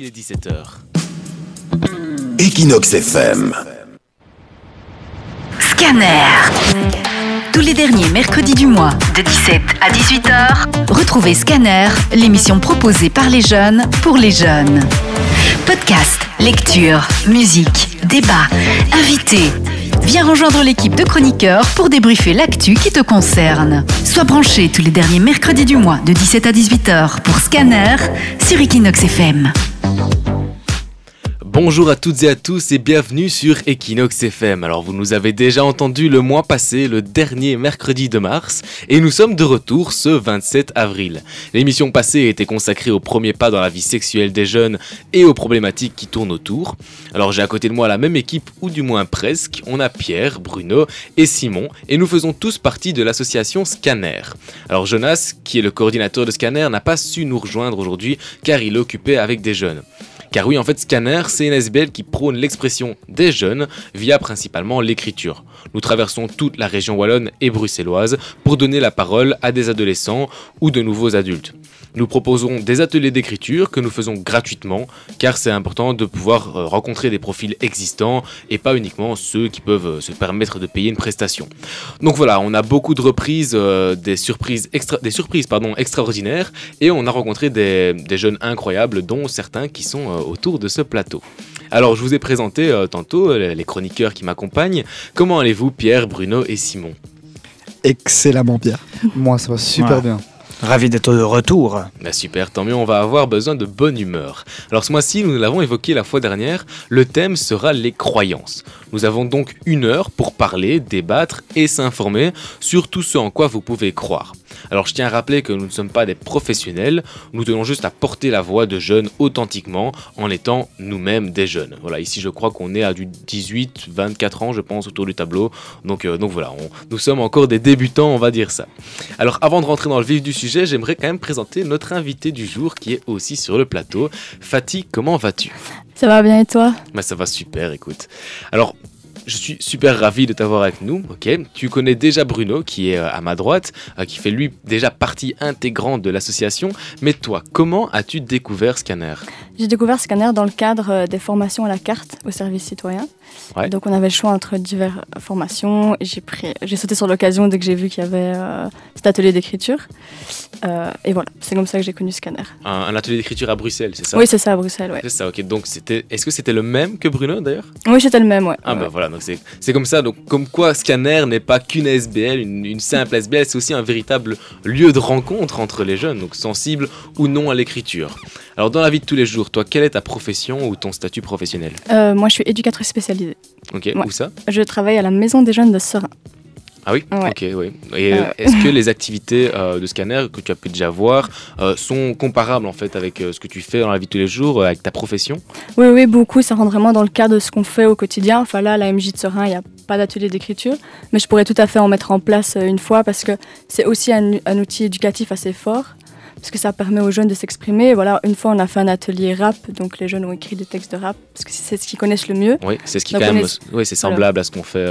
Il est 17h. Equinox FM. Scanner. Tous les derniers mercredis du mois, de 17 à 18h, retrouvez Scanner, l'émission proposée par les jeunes pour les jeunes. Podcast, lecture, musique, débat, invités. Viens rejoindre l'équipe de chroniqueurs pour débriefer l'actu qui te concerne. Sois branché tous les derniers mercredis du mois, de 17 à 18h, pour Scanner sur Equinox FM. Bonjour à toutes et à tous et bienvenue sur Equinox FM. Alors vous nous avez déjà entendu le mois passé, le dernier mercredi de mars, et nous sommes de retour ce 27 avril. L'émission passée était consacrée aux premiers pas dans la vie sexuelle des jeunes et aux problématiques qui tournent autour. Alors j'ai à côté de moi la même équipe, ou du moins presque. On a Pierre, Bruno et Simon, et nous faisons tous partie de l'association Scanner. Alors Jonas, qui est le coordinateur de Scanner, n'a pas su nous rejoindre aujourd'hui car il est occupé avec des jeunes. Car oui, en fait, Scanner, c'est une SBL qui prône l'expression des jeunes via principalement l'écriture. Nous traversons toute la région wallonne et bruxelloise pour donner la parole à des adolescents ou de nouveaux adultes. Nous proposons des ateliers d'écriture que nous faisons gratuitement car c'est important de pouvoir euh, rencontrer des profils existants et pas uniquement ceux qui peuvent euh, se permettre de payer une prestation. Donc voilà, on a beaucoup de reprises, euh, des surprises, extra, des surprises pardon, extraordinaires et on a rencontré des, des jeunes incroyables dont certains qui sont euh, autour de ce plateau. Alors je vous ai présenté euh, tantôt les chroniqueurs qui m'accompagnent. Comment allez-vous Pierre, Bruno et Simon? Excellemment Pierre. Moi ça va super Ouais. bien. Ravi d'être de retour. Bah super, tant mieux, on va avoir besoin de bonne humeur. Alors ce mois-ci, nous l'avons évoqué la fois dernière, le thème sera les croyances. Nous avons donc une heure pour parler, débattre et s'informer sur tout ce en quoi vous pouvez croire. Alors je tiens à rappeler que nous ne sommes pas des professionnels, nous tenons juste à porter la voix de jeunes authentiquement en étant nous-mêmes des jeunes. Voilà, ici je crois qu'on est à du 18, 24 ans je pense autour du tableau, donc, euh, donc voilà, on- nous sommes encore des débutants on va dire ça. Alors avant de rentrer dans le vif du sujet, j'aimerais quand même présenter notre invité du jour qui est aussi sur le plateau. Fatih, comment vas-tu? Ça va bien et toi? Bah, ça va super, écoute. Alors, je suis super ravi de t'avoir avec nous, ok? Tu connais déjà Bruno, qui est euh, à ma droite, euh, qui fait lui déjà partie intégrante de l'association. Mais toi, comment as-tu découvert Scanner? J'ai découvert Scanner dans le cadre euh, des formations à la carte au service citoyen. Ouais. Donc on avait le choix entre diverses formations. J'ai pris, j'ai sauté sur l'occasion dès que j'ai vu qu'il y avait euh, cet atelier d'écriture. Euh, et voilà, c'est comme ça que j'ai connu Scanner. un, un atelier d'écriture à Bruxelles, c'est ça? Oui, c'est ça à Bruxelles, ouais. C'est ça, ok. Donc, c'était. Est-ce que c'était le même que Bruno d'ailleurs? Oui, c'était le même, ouais. Ah Ouais. bah voilà, donc c'est comme ça, donc comme quoi Scanner n'est pas qu'une SBL, une, une simple SBL, c'est aussi un véritable lieu de rencontre entre les jeunes, donc sensibles ou non à l'écriture. Alors dans la vie de tous les jours, toi, quelle est ta profession ou ton statut professionnel? Euh, moi, je suis éducatrice spécialisée. Ok, Ouais. où ça? Je travaille à la maison des jeunes de Serein. Ah oui Ouais. Ok, oui. Et Euh, est-ce que les activités euh, de Scanner que tu as pu déjà voir euh, sont comparables en fait avec ce que tu fais dans la vie de tous les jours, avec ta profession? Oui, oui, beaucoup. Ça rentre vraiment dans le cadre de ce qu'on fait au quotidien. Enfin là, à la MJ de Serein, il n'y a pas d'atelier d'écriture, mais je pourrais tout à fait en mettre en place une fois parce que c'est aussi un, un outil éducatif assez fort. Parce que ça permet aux jeunes de s'exprimer. Voilà, une fois, on a fait un atelier rap, donc les jeunes ont écrit des textes de rap, parce que c'est ce qu'ils connaissent le mieux. Oui, c'est ce qui quand même... Oui, c'est semblable à ce qu'on fait...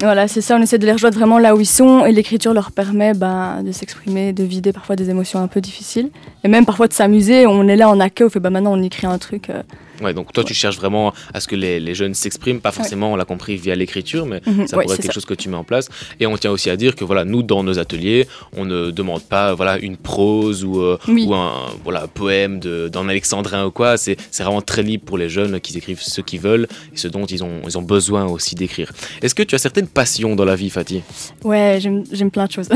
Voilà, c'est ça, on essaie de les rejoindre vraiment là où ils sont, et l'écriture leur permet ben, de s'exprimer, de vider parfois des émotions un peu difficiles, et même parfois de s'amuser. On est là en accueil, on fait bah, maintenant on écrit un truc. euh, Ouais, donc toi tu cherches vraiment à ce que les, les jeunes s'expriment, pas forcément, on l'a compris, via l'écriture, mais Mhm, ça pourrait être quelque ça. chose que tu mets en place. Et on tient aussi à dire que voilà, nous dans nos ateliers, on ne demande pas voilà une prose ou, euh, Oui. ou un voilà poème d'un alexandrin ou quoi. C'est vraiment très libre pour les jeunes qui écrivent ce qu'ils veulent et ce dont ils ont ils ont besoin aussi d'écrire. Est-ce que tu as certaines passions dans la vie, Fatih? Ouais, j'aime plein de choses.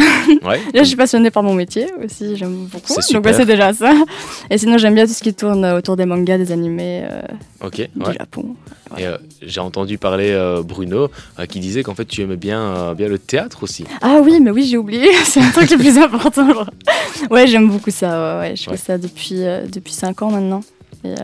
Ouais. Là, je suis passionnée par mon métier aussi, j'aime beaucoup. Donc, c'est déjà ça. Et sinon, j'aime bien tout ce qui tourne autour des mangas, des animés euh, Ok. du ouais. Japon. Euh, j'ai entendu parler euh, Bruno euh, qui disait qu'en fait tu aimais bien bien le théâtre aussi. Ah oui, mais oui, j'ai oublié, c'est un truc le plus important. genre. Ouais, j'aime beaucoup ça, ouais, je fais ça depuis, depuis 5 ans maintenant. Et,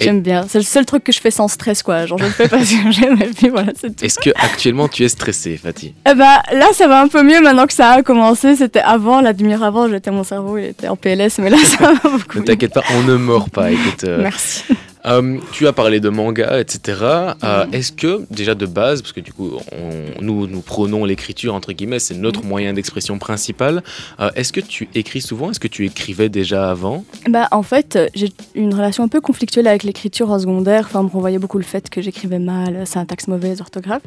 J'aime bien, c'est le seul truc que je fais sans stress, quoi. Genre, je le fais parce que j'aime, et puis voilà, c'est tout. Est-ce que actuellement tu es stressé, Fatih? Eh bah, là, ça va un peu mieux maintenant que ça a commencé. C'était avant, la demi-heure avant, j'étais mon cerveau, il était en PLS, mais là, ça va beaucoup Ne t'inquiète pas, on ne mord pas. Écoute, euh, Merci. Euh, tu as parlé de manga, etc. Euh, Mhm. Est-ce que, déjà de base, parce que du coup, on- nous, nous prônons l'écriture, entre guillemets, c'est notre Mhm. moyen d'expression principal, euh, est-ce que tu écris souvent? Est-ce que tu écrivais déjà avant? Bah, en fait, j'ai une relation un peu conflictuelle avec l'écriture en secondaire. Enfin, on me renvoyait beaucoup le fait que j'écrivais mal, syntaxe mauvaise, orthographe.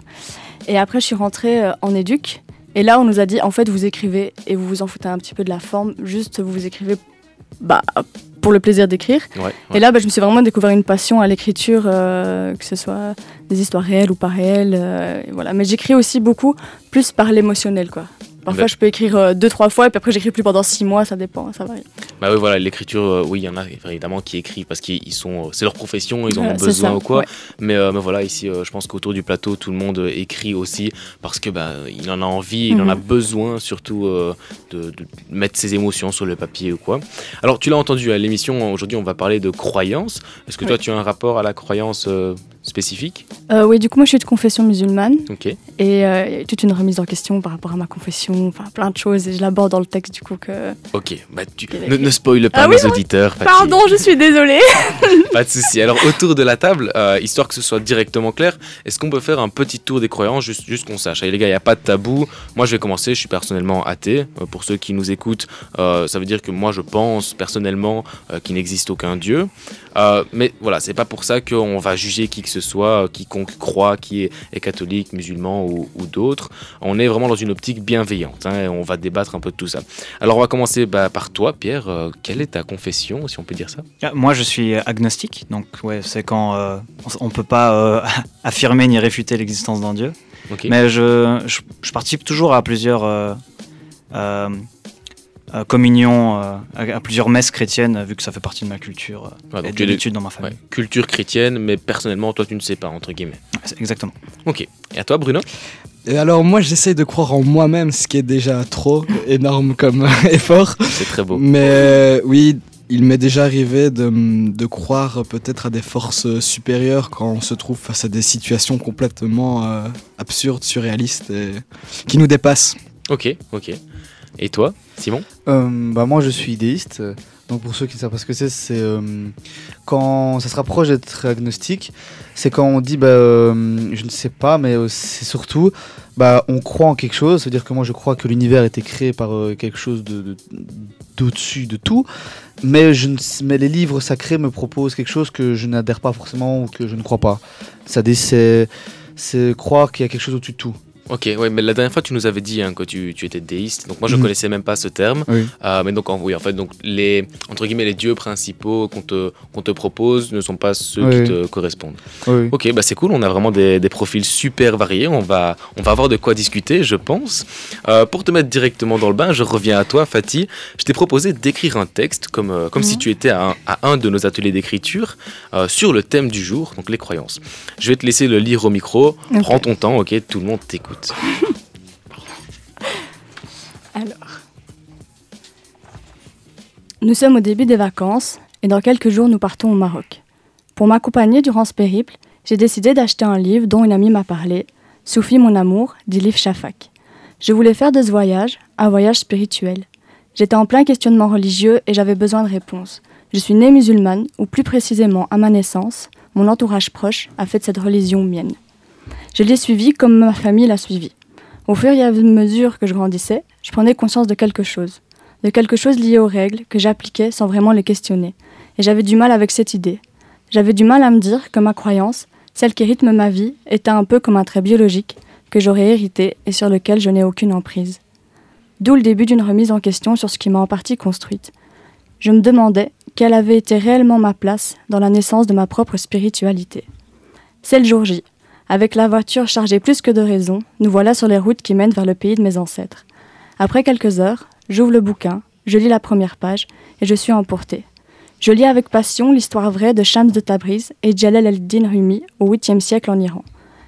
Et après, je suis rentrée en éduc. Et là, on nous a dit, en fait, vous écrivez et vous vous en foutez un petit peu de la forme. Juste, vous écrivez bah, pour le plaisir d'écrire. Ouais. Et là, bah, je me suis vraiment découvert une passion à l'écriture, euh, que ce soit des histoires réelles ou pas réelles. euh, et voilà. Mais j'écris aussi beaucoup plus par l'émotionnel, quoi. Parfois, Ben- je peux écrire euh, deux, trois fois, et puis après, j'écris plus pendant six mois, ça dépend, ça varie. Bah oui, voilà, l'écriture, euh, oui, il y en a évidemment qui écrivent parce qu'ils sont, c'est leur profession, ils en ont besoin ça, ou quoi. ouais. Mais, euh, mais voilà, ici, euh, je pense qu'autour du plateau, tout le monde euh, écrit aussi parce que bah, il en a envie, il en a Mhm. besoin surtout euh, de, de mettre ses émotions sur le papier ou quoi. Alors, tu l'as entendu à l'émission, aujourd'hui, on va parler de croyance. Est-ce que toi, tu as un rapport à la croyance euh, spécifique Euh, oui, du coup, moi, je suis de confession musulmane. Ok. Et euh, il y a eu toute une remise en question par rapport à ma confession, enfin plein de choses, et je l'aborde dans le texte du coup que... Ok, bah, tu, ne, ne spoil pas Ah oui, nos oui. auditeurs. Pardon, je suis désolée Pas de souci. Alors autour de la table, euh, histoire que ce soit directement clair, est-ce qu'on peut faire un petit tour des croyances, juste, juste qu'on sache? Allez les gars, il n'y a pas de tabou. Moi je vais commencer, je suis personnellement athée. Pour ceux qui nous écoutent, ça veut dire que moi je pense personnellement qu'il n'existe aucun Dieu. Mais voilà, c'est pas pour ça qu'on va juger qui que ce soit, euh, quiconque croit, qui est, est catholique, musulman ou, ou d'autres. On est vraiment dans une optique bienveillante hein, et on va débattre un peu de tout ça. Alors on va commencer bah, par toi, Pierre. Euh, quelle est ta confession, si on peut dire ça? Ah, Moi, je suis agnostique, donc ouais, c'est quand euh, on ne peut pas euh, affirmer ni réfuter l'existence d'un dieu. Mais je, je, je participe toujours à plusieurs euh, euh, euh, à, à plusieurs messes chrétiennes, vu que ça fait partie de ma culture euh, et l'étude dans ma famille. Ouais, culture chrétienne, mais personnellement, toi, tu ne sais pas, entre guillemets. Exactement. Ok. Et à toi, Bruno? Et alors moi j'essaye de croire en moi-même, ce qui est déjà trop énorme comme effort. C'est très beau. Mais euh, oui, il m'est déjà arrivé de, de croire peut-être à des forces supérieures quand on se trouve face à des situations complètement euh, absurdes, surréalistes et qui nous dépassent. Ok, ok. Et toi, Simon Euh, bah moi je suis idéiste, donc pour ceux qui ne savent pas ce que c'est, c'est euh, quand ça se rapproche d'être agnostique, c'est quand on dit bah euh, je ne sais pas, mais c'est surtout bah on croit en quelque chose, c'est-à-dire que moi je crois que l'univers a été créé par quelque chose de, de- d'au-dessus de tout, mais je mais les livres sacrés me proposent quelque chose que je n'adhère pas forcément ou que je ne crois pas. C'est croire qu'il y a quelque chose au-dessus de tout. Ok, ouais, mais la dernière fois, tu nous avais dit hein, que tu, tu étais déiste. Donc moi, je Mhm. connaissais même pas ce terme. Oui. Euh, mais donc, en, oui, en fait, donc les entre guillemets les dieux principaux qu'on te qu'on te propose ne sont pas ceux Oui. qui te correspondent. Oui. Ok, bah c'est cool. On a vraiment des, des profils super variés. On va on va avoir de quoi discuter, je pense. Euh, pour te mettre directement dans le bain, je reviens à toi, Fatih. Je t'ai proposé d'écrire un texte comme euh, comme si Mhm. tu étais à un, à un de nos ateliers d'écriture sur le thème du jour, donc les croyances. Je vais te laisser le lire au micro. Ok. Prends ton temps, ok Tout le monde t'écoute. Alors. Nous sommes au début des vacances et dans quelques jours nous partons au Maroc. Pour m'accompagner durant ce périple, j'ai décidé d'acheter un livre dont une amie m'a parlé, Soufi mon amour, d'Ilif Shafak. Je voulais faire de ce voyage un voyage spirituel. J'étais en plein questionnement religieux et j'avais besoin de réponses. Je suis née musulmane, ou plus précisément à ma naissance, mon entourage proche a fait de cette religion mienne. Je l'ai suivie comme ma famille l'a suivie. Au fur et à mesure que je grandissais, je prenais conscience de quelque chose, de quelque chose lié aux règles que j'appliquais sans vraiment les questionner. Et j'avais du mal avec cette idée. J'avais du mal à me dire que ma croyance, celle qui rythme ma vie, était un peu comme un trait biologique que j'aurais hérité et sur lequel je n'ai aucune emprise. D'où le début d'une remise en question sur ce qui m'a en partie construite. Je me demandais quelle avait été réellement ma place dans la naissance de ma propre spiritualité. C'est le jour J. Avec la voiture chargée plus que de raison, nous voilà sur les routes qui mènent vers le pays de mes ancêtres. Après quelques heures, j'ouvre le bouquin, je lis la première page et je suis emportée. Je lis avec passion l'histoire vraie de Shams de Tabriz et Jalal el-Din Rumi au 8e siècle en Iran.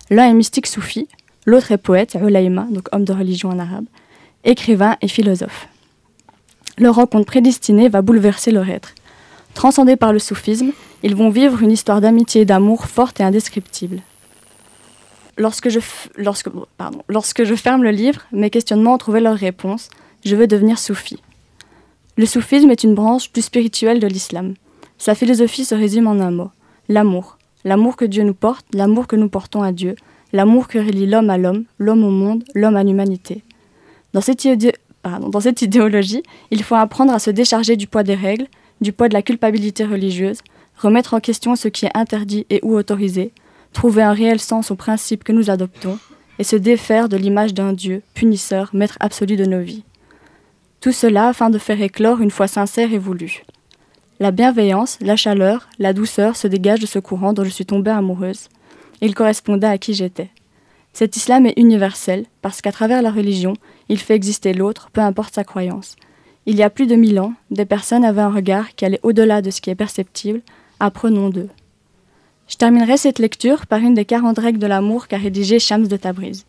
L'un est mystique soufi, l'autre est poète, Ulaïma, donc homme de religion en arabe, écrivain et philosophe. Leur rencontre prédestinée va bouleverser leur être. Transcendés par le soufisme, ils vont vivre une histoire d'amitié et d'amour forte et indescriptible. Lorsque je, ferme le livre, mes questionnements ont trouvé leur réponse. Je veux devenir soufi. Le soufisme est une branche plus spirituelle de l'islam. Sa philosophie se résume en un mot L'amour. L'amour que Dieu nous porte, l'amour que nous portons à Dieu, l'amour que relie l'homme à l'homme, l'homme au monde, l'homme à l'humanité. Dans dans cette idéologie, il faut apprendre à se décharger du poids des règles, du poids de la culpabilité religieuse, remettre en question ce qui est interdit et ou autorisé, trouver un réel sens aux principes que nous adoptons, et se défaire de l'image d'un Dieu, punisseur, maître absolu de nos vies. Tout cela afin de faire éclore une foi sincère et voulue. La bienveillance, la chaleur, la douceur se dégagent de ce courant dont je suis tombée amoureuse. Il correspondait à qui j'étais. Cet islam est universel parce qu'à travers la religion, il fait exister l'autre, peu importe sa croyance. Il y a plus de mille ans, des personnes avaient un regard qui allait au-delà de ce qui est perceptible. Apprenons d'eux. Je terminerai cette lecture par une des 40 règles de l'amour qu'a rédigé Shams de Tabriz.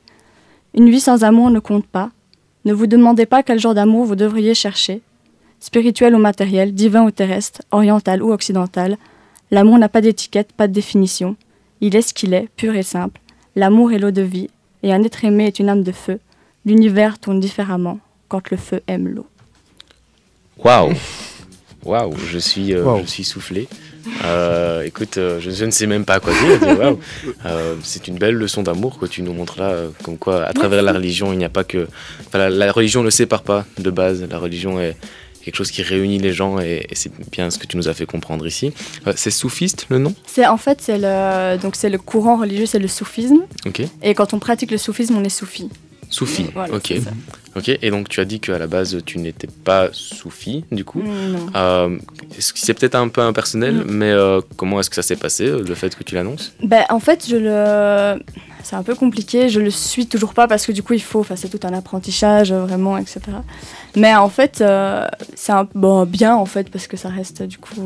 Une vie sans amour ne compte pas. Ne vous demandez pas quel genre d'amour vous devriez chercher. Spirituel ou matériel, divin ou terrestre, oriental ou occidental, l'amour n'a pas d'étiquette, pas de définition. Il est ce qu'il est, pur et simple. L'amour est l'eau de vie, et un être aimé est une âme de feu. L'univers tourne différemment quand le feu aime l'eau. Waouh Waouh, je suis, euh, je suis soufflé. Euh, écoute, euh, je, ne sais même pas à quoi dire. c'est une belle leçon d'amour que tu nous montres là, comme quoi à travers la religion, il n'y a pas que. la, la, religion ne sépare pas de base. La religion est quelque chose qui réunit les gens et, c'est bien ce que tu nous as fait comprendre ici. c'est soufiste le nom? C'est en fait c'est le donc c'est le courant religieux, c'est le soufisme. Ok. Et quand on pratique le soufisme, on est soufi. Soufi, ok. Ok, et donc tu as dit qu'à la base tu n'étais pas soufi du coup. Non. Euh, c'est peut-être un peu impersonnel, mm. mais euh, comment est-ce que ça s'est passé, euh, le fait que tu l'annonces? Ben, En fait, je le... c'est un peu compliqué, je le suis toujours pas parce que du coup il faut, c'est tout un apprentissage vraiment, etc. Mais en fait, c'est un bon, bien en fait parce que ça reste du coup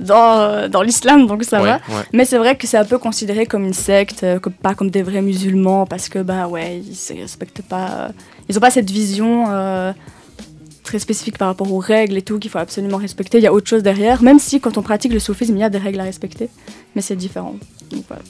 dans, dans l'islam, donc ça va. Mais c'est vrai que c'est un peu considéré comme une secte, pas comme des vrais musulmans, parce que, bah ouais, ils ne respectent pas. ils n'ont pas cette vision euh, très spécifique par rapport aux règles et tout qu'il faut absolument respecter. Il y a autre chose derrière, même si quand on pratique le soufisme, il y a des règles à respecter, mais c'est différent.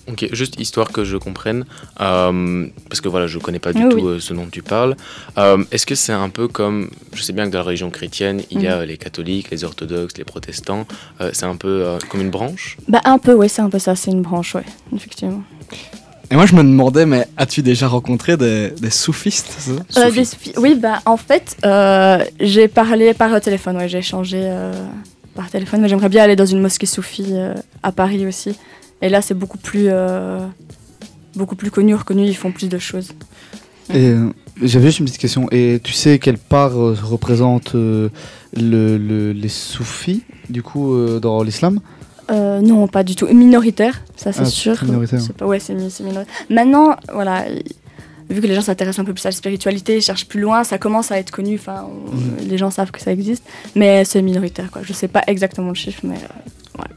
Ok, juste histoire que je comprenne, euh, parce que voilà, je connais pas du tout euh, ce dont tu parles. Euh, est-ce que c'est un peu comme, je sais bien que dans la religion chrétienne, il y a mhm. les catholiques, les orthodoxes, les protestants. c'est un peu comme une branche? Bah un peu, oui, c'est un peu ça, c'est une branche, oui, effectivement. Et moi, je me demandais, mais as-tu déjà rencontré des, soufistes Oui, bah en fait, j'ai parlé par téléphone, ouais, j'ai échangé par téléphone, mais j'aimerais bien aller dans une mosquée soufie à Paris aussi. Et là, c'est beaucoup plus, euh, beaucoup plus connu, reconnu, ils font plus de choses. Et euh, j'avais juste une petite question. Et tu sais quelle part euh, représente le, les soufis, du coup, dans l'islam? Non, pas du tout. Minoritaire, ça c'est ah, sûr. Minoritaire. Pas, ouais, c'est minoritaire. Maintenant, voilà, vu que les gens s'intéressent un peu plus à la spiritualité, cherchent plus loin, ça commence à être connu. Enfin, mm. les gens savent que ça existe, mais c'est minoritaire. Quoi. Je sais pas exactement le chiffre, mais voilà.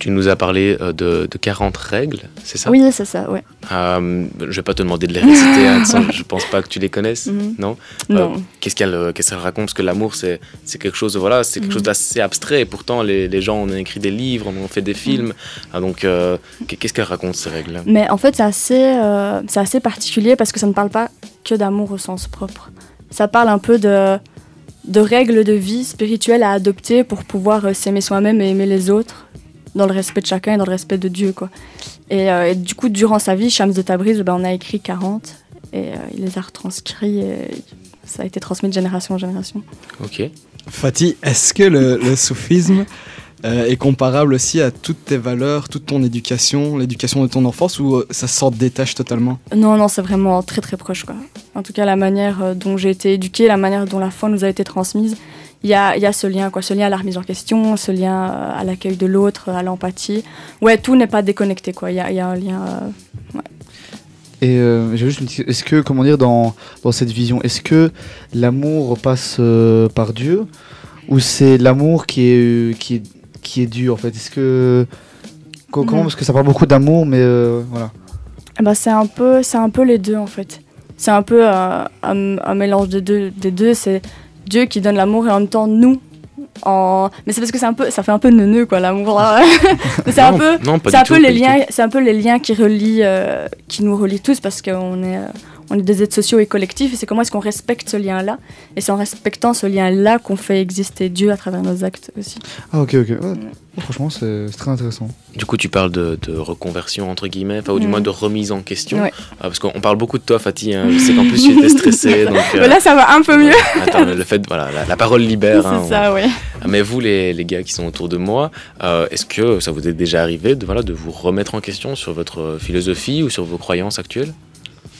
Tu nous as parlé euh, de, 40 règles, c'est ça? Oui, c'est ça, ouais. Euh, je vais pas te demander de les réciter, hein, je pense pas que tu les connaisses, mhm. non, non. Euh, qu'est-ce qu'elle qu'est-ce raconte? Parce que l'amour, c'est quelque chose, voilà, c'est quelque mhm. chose d'assez abstrait, et pourtant les, les, gens, on a écrit des livres, on a fait des films, mhm. ah, donc euh, qu'est-ce qu'elle raconte ces règles? Mais en fait, c'est assez, c'est assez particulier parce que ça ne parle pas que d'amour au sens propre. Ça parle un peu de, de règles de vie spirituelles à adopter pour pouvoir s'aimer soi-même et aimer les autres dans le respect de chacun et dans le respect de Dieu. Quoi. Et, euh, du coup, durant sa vie, Shams de Tabriz, ben, on a écrit 40 et euh, il les a retranscrits et ça a été transmis de génération en génération. Ok. Fatih, est-ce que le, soufisme euh, est comparable aussi à toutes tes valeurs, toute ton éducation, l'éducation de ton enfance ou ça sort des tâches totalement? Non, non, c'est vraiment très très proche. Quoi. En tout cas, la manière dont j'ai été éduquée, la manière dont la foi nous a été transmise, il y a, y a, ce lien, quoi, ce lien à la remise en question, ce lien euh, à l'accueil de l'autre, à l'empathie. Ouais, tout n'est pas déconnecté, quoi. Il y a, y a, un lien. Euh, ouais. Et euh, j'ai juste une. Est-ce que, comment dire, dans, dans cette vision, est-ce que l'amour passe par Dieu ou c'est l'amour qui est, qui, est, qui est dû, en fait? Est-ce que. Comment? Mm. Parce que ça parle beaucoup d'amour, mais voilà. Bah, c'est un, peu, un peu les deux, en fait. C'est un peu un, un, mélange des deux. Des deux c'est Dieu qui donne l'amour et en même temps nous. En... Mais c'est parce que c'est un peu, ça fait un peu neuneux quoi l'amour. c'est un peu, c'est un peu les liens, c'est un peu les liens qui relient, euh, qui nous relient tous parce qu'on est, on est des êtres sociaux et collectifs, et c'est comment est-ce qu'on respecte ce lien-là, et c'est en respectant ce lien-là qu'on fait exister Dieu à travers nos actes aussi. Ah ok ok. Ouais. Franchement c'est très intéressant. Du coup, tu parles de, de reconversion, entre guillemets, ou du Mm. moins de remise en question. Ouais. Ah, parce qu'on parle beaucoup de toi, Fatih. hein. Je sais qu'en plus, tu étais stressé. donc, euh, Mais là, ça va un peu mieux. Attends, le fait, voilà, la, la parole libère. hein, c'est ça, oui. Mais vous, les, les gars qui sont autour de moi, euh, est-ce que ça vous est déjà arrivé de, voilà, de vous remettre en question sur votre philosophie ou sur vos croyances actuelles?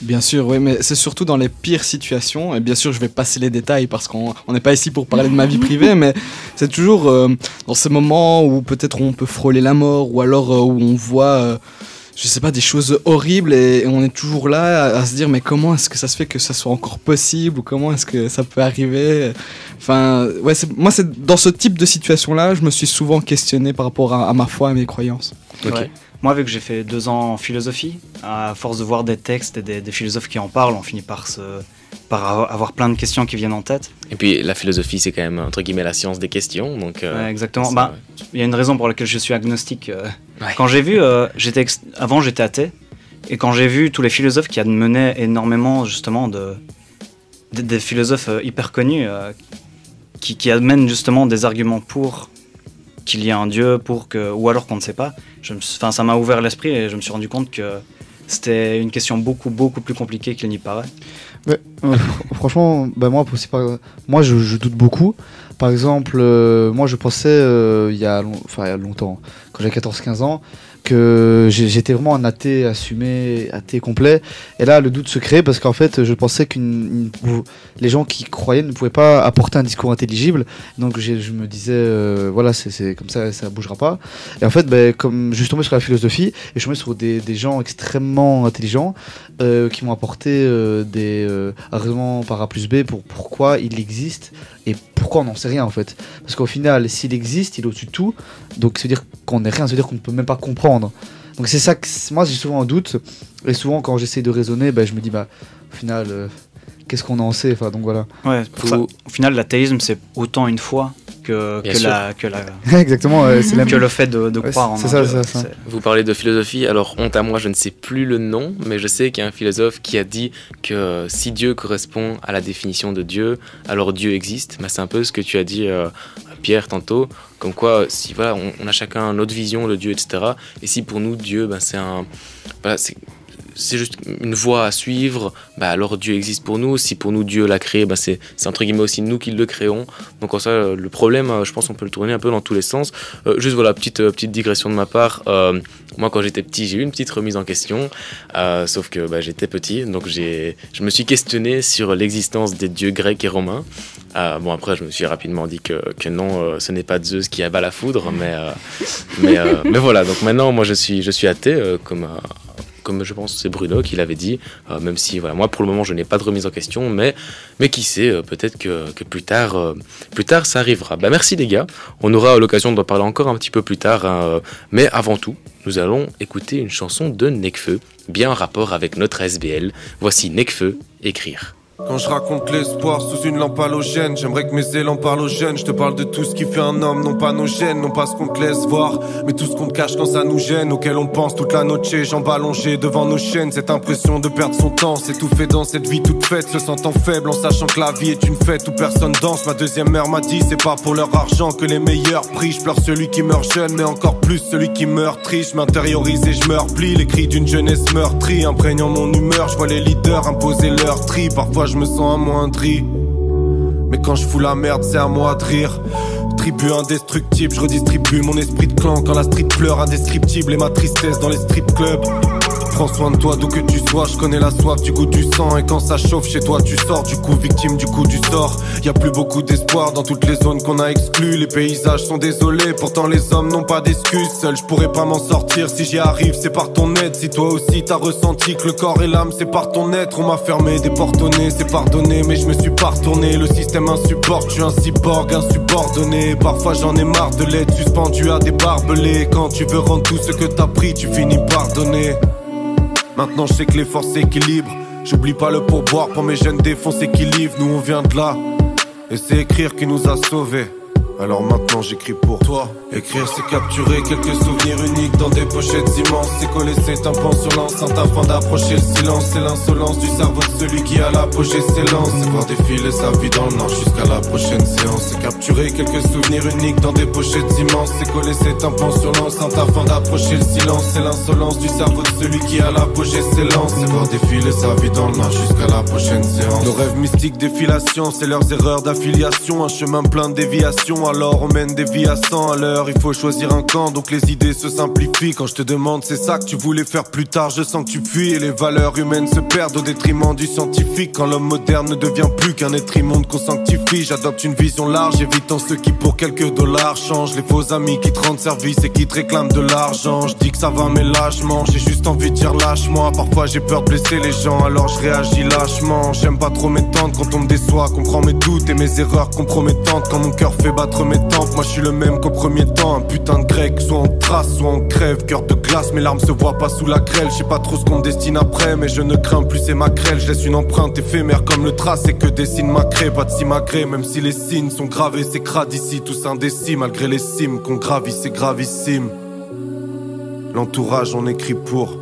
Bien sûr, oui, mais c'est surtout dans les pires situations. Et bien sûr, je vais passer les détails parce qu'on on n'est pas ici pour parler de ma vie privée, mais c'est toujours euh, dans ces moments où peut-être on peut frôler la mort ou alors euh, où on voit, euh, je sais pas, des choses horribles et, et on est toujours là à, à se dire mais comment est-ce que ça se fait que ça soit encore possible ou comment est-ce que ça peut arriver? Enfin, ouais, c'est- moi, c'est dans ce type de situation-là, je me suis souvent questionné par rapport à, à ma foi et mes croyances. Ok. Ouais. Moi, vu que j'ai fait deux ans en philosophie, à force de voir des textes et des, des philosophes qui en parlent, on finit par, se, par avo- avoir plein de questions qui viennent en tête. Et puis, la philosophie, c'est quand même, entre guillemets, la science des questions. Donc, euh, Ouais, exactement. Bah, ouais. Il y a une raison pour laquelle je suis agnostique. euh. Ouais. Quand j'ai vu, euh, j'étais ex- avant j'étais athée, et quand j'ai vu tous les philosophes qui admenaient énormément justement de, des, des philosophes euh, hyper connus qui, qui amènent justement des arguments pour qu'il y ait un dieu, pour que, ou alors qu'on ne sait pas, je me ça m'a ouvert l'esprit et je me suis rendu compte que c'était une question beaucoup beaucoup plus compliquée qu'il n'y paraît. Euh, fr- franchement, bah moi, moi je, doute beaucoup. Par exemple, euh, moi je pensais euh, il y, a y a longtemps, quand j'avais 14-15 ans, que j'étais vraiment un athée assumé, athée complet. Et là, le doute se crée parce qu'en fait, je pensais que les gens qui croyaient ne pouvaient pas apporter un discours intelligible. Donc je me disais, euh, voilà, c'est- comme ça, ça bougera pas. Et en fait, ben, comme je suis tombé sur la philosophie et je suis tombé sur des gens extrêmement intelligents euh, qui m'ont apporté euh, des euh, arguments par A plus B pour pourquoi il existe et pourquoi on n'en sait rien en fait. Parce qu'au final, s'il existe, il est au-dessus de tout. Donc ça veut dire qu'on n'est rien, ça veut dire qu'on ne peut même pas comprendre. Donc c'est ça que moi j'ai souvent un doute. Et souvent quand j'essaie de raisonner, ben, je me dis bah au final, euh, qu'est-ce qu'on en sait Enfin donc voilà. Ouais, pour Vous- ça, au final, l'athéisme c'est autant une foi que, que, la, que, la, Exactement, euh, c'est la que le fait de, de Ouais, croire en c'est un ça, dieu. c'est ça, ça. C'est- Vous parlez de philosophie, alors honte à moi, je ne sais plus le nom, mais je sais qu'il y a un philosophe qui a dit que si Dieu correspond à la définition de Dieu, alors Dieu existe. Bah, c'est un peu ce que tu as dit, euh, Pierre, tantôt, comme quoi si voilà, on, on a chacun notre vision de Dieu, etc. Et si pour nous Dieu, ben, c'est un, voilà, c'est c'est juste une voie à suivre, bah alors Dieu existe pour nous. Si pour nous Dieu l'a créé, bah c'est c'est entre guillemets aussi nous qui le créons. Donc en ça, le problème, euh, je pense qu'on peut le tourner un peu dans tous les sens. Euh, juste voilà, petite, euh, petite digression de ma part. Euh, moi, quand j'étais petit, j'ai eu une petite remise en question. Euh, sauf que bah, j'étais petit, donc j'ai, je me suis questionné sur l'existence des dieux grecs et romains. Bon, après, je me suis rapidement dit que, que non, ce n'est pas Zeus qui abat la foudre, mais, mais, mais voilà. Donc maintenant, moi, je suis, je suis athée, comme, comme je pense c'est Bruno qui l'avait dit. Euh, même si, voilà, moi, pour le moment, je n'ai pas de remise en question, mais, qui sait, euh, peut-être que, plus tard, euh, plus tard, ça arrivera. Bah, merci les gars. On aura l'occasion d'en parler encore un petit peu plus tard. hein, mais avant tout, nous allons écouter une chanson de Necfeu, bien en rapport avec notre SBL. Voici Necfeu, écrire. Quand je raconte l'espoir sous une lampe halogène, j'aimerais que mes élans parlent aux jeunes. Je te parle de tout ce qui fait un homme, non pas nos gènes, non pas ce qu'on te laisse voir, mais tout ce qu'on te cache quand ça nous gêne, auquel on pense toute la noche, jambes allongées devant nos chaînes. Cette impression de perdre son temps, fait dans cette vie toute faite, se sentant faible en sachant que la vie est une fête où personne danse. Ma deuxième mère m'a dit, c'est pas pour leur argent que les meilleurs prient. Je pleure celui qui meurt jeune, mais encore plus celui qui meurt triste. Je m'intériorise et je me replie, les cris d'une jeunesse meurtrie, imprégnant mon humeur. Je vois les leaders imposer leur tri, parfois je me sens amoindri. Mais quand je fous la merde, c'est à moi de rire. Tribu indestructible, je redistribue mon esprit de clan quand la street pleure indescriptible et ma tristesse dans les strip clubs. Prends soin de toi d'où que tu sois, je connais la soif du goût du sang et quand ça chauffe chez toi tu sors du coup victime du coup du sort. Y a plus beaucoup d'espoir dans toutes les zones qu'on a exclues, les paysages sont désolés, pourtant les hommes n'ont pas d'excuses. Seul je pourrais pas m'en sortir si j'y arrive, c'est par ton aide. Si toi aussi t'as ressenti que le corps et l'âme c'est par ton être, on m'a fermé des portes au c'est pardonné, mais je me suis pas retourné. Le système insupporte, je suis un cyborg insubordonné. Parfois j'en ai marre de l'être suspendu à des barbelés. Quand tu veux rendre tout ce que t'as pris, tu finis par donner. Maintenant je sais que les forces s'équilibrent. J'oublie pas le pourboire pour mes jeunes défonces qui. Nous on vient de là. Et c'est écrire qui nous a sauvés. Alors maintenant j'écris pour toi. Écrire c'est capturer quelques souvenirs uniques dans des pochettes immenses. C'est coller ses tympans sur l'enceinte afin d'approcher le silence. C'est l'insolence du cerveau de celui qui a l'apogée s'élance. C'est voir défiler sa vie dans le nord jusqu'à la prochaine séance. C'est capturer quelques souvenirs uniques dans des pochettes immenses. C'est coller ses tympans sur l'enceinte afin d'approcher le silence. C'est l'insolence du cerveau de celui qui a l'apogée s'élance. C'est voir défiler sa vie dans le nord jusqu'à la prochaine séance. Nos rêves mystiques défilation, c'est leurs erreurs d'affiliation. Un chemin plein de déviations alors on mène des vies à 100 à l'heure. Il faut choisir un camp, donc les idées se simplifient. Quand je te demande, c'est ça que tu voulais faire plus tard, je sens que tu fuis. Et les valeurs humaines se perdent au détriment du scientifique. Quand l'homme moderne ne devient plus qu'un être immonde qu'on sanctifie, j'adopte une vision large, évitant ceux qui pour quelques dollars changent. Les faux amis qui te rendent service et qui te réclament de l'argent. Je dis que ça va, mais lâchement, j'ai juste envie de dire lâche-moi. Parfois j'ai peur de blesser les gens, alors je réagis lâchement. J'aime pas trop m'étendre quand on me déçoit, comprends mes doutes et mes erreurs compromettantes. Quand mon cœur fait battre moi je suis le même qu'au premier temps. Un putain de grec, soit on trace, soit on crève. Cœur de glace, mes larmes se voient pas sous la grêle. Je sais pas trop ce qu'on me destine après, mais je ne crains plus c'est ma grêle. Je laisse une empreinte éphémère comme le trace et que dessine ma crée. Pas de simagrée, même si les signes sont gravés, c'est crade ici, tous indécis. Malgré les cimes qu'on gravit, c'est gravissime. L'entourage, on écrit pour.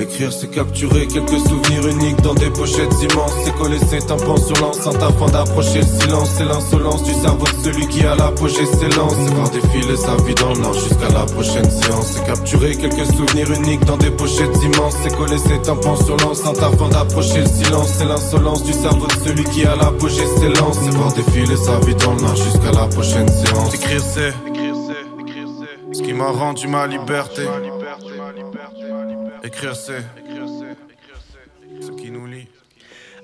Écrire c'est capturer quelques souvenirs uniques dans des pochettes immenses. C'est coller ses tympans sur l'enceinte afin d'approcher le silence. C'est l'insolence du cerveau de celui qui a l'apogée s'élance C'est voir défiler sa vie dans le nord jusqu'à la prochaine séance. C'est capturer quelques souvenirs uniques dans des pochettes immenses. C'est coller ses tympans sur l'enceinte afin d'approcher le silence. C'est l'insolence du cerveau de celui qui a l'apogée s'élance C'est voir défiler sa vie dans le nord jusqu'à la prochaine séance. Écrire c'est ce qui m'a rendu ma liberté Écrire c'est.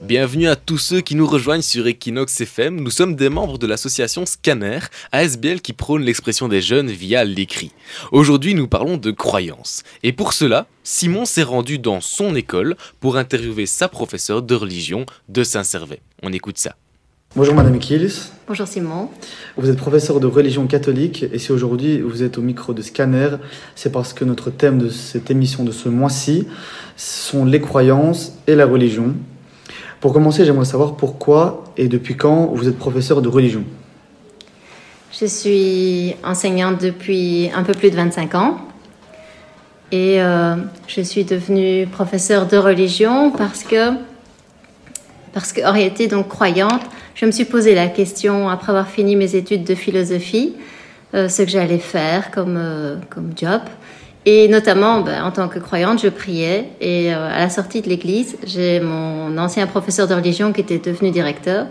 Bienvenue à tous ceux qui nous rejoignent sur Equinox FM. Nous sommes des membres de l'association Scanner, ASBL qui prône l'expression des jeunes via l'écrit. Aujourd'hui, nous parlons de croyances. Et pour cela, Simon s'est rendu dans son école pour interviewer sa professeure de religion de Saint-Servais. On écoute ça. Bonjour Madame Kiels. Bonjour Simon. Vous êtes professeur de religion catholique et si aujourd'hui vous êtes au micro de Scanner, c'est parce que notre thème de cette émission de ce mois-ci sont les croyances et la religion. Pour commencer, j'aimerais savoir pourquoi et depuis quand vous êtes professeur de religion. Je suis enseignante depuis un peu plus de 25 ans et euh, je suis devenue professeure de religion parce que parce qu'en réalité, donc croyante, je me suis posé la question, après avoir fini mes études de philosophie, euh, ce que j'allais faire comme, euh, comme job. Et notamment, ben, en tant que croyante, je priais. Et euh, à la sortie de l'église, j'ai mon ancien professeur de religion qui était devenu directeur,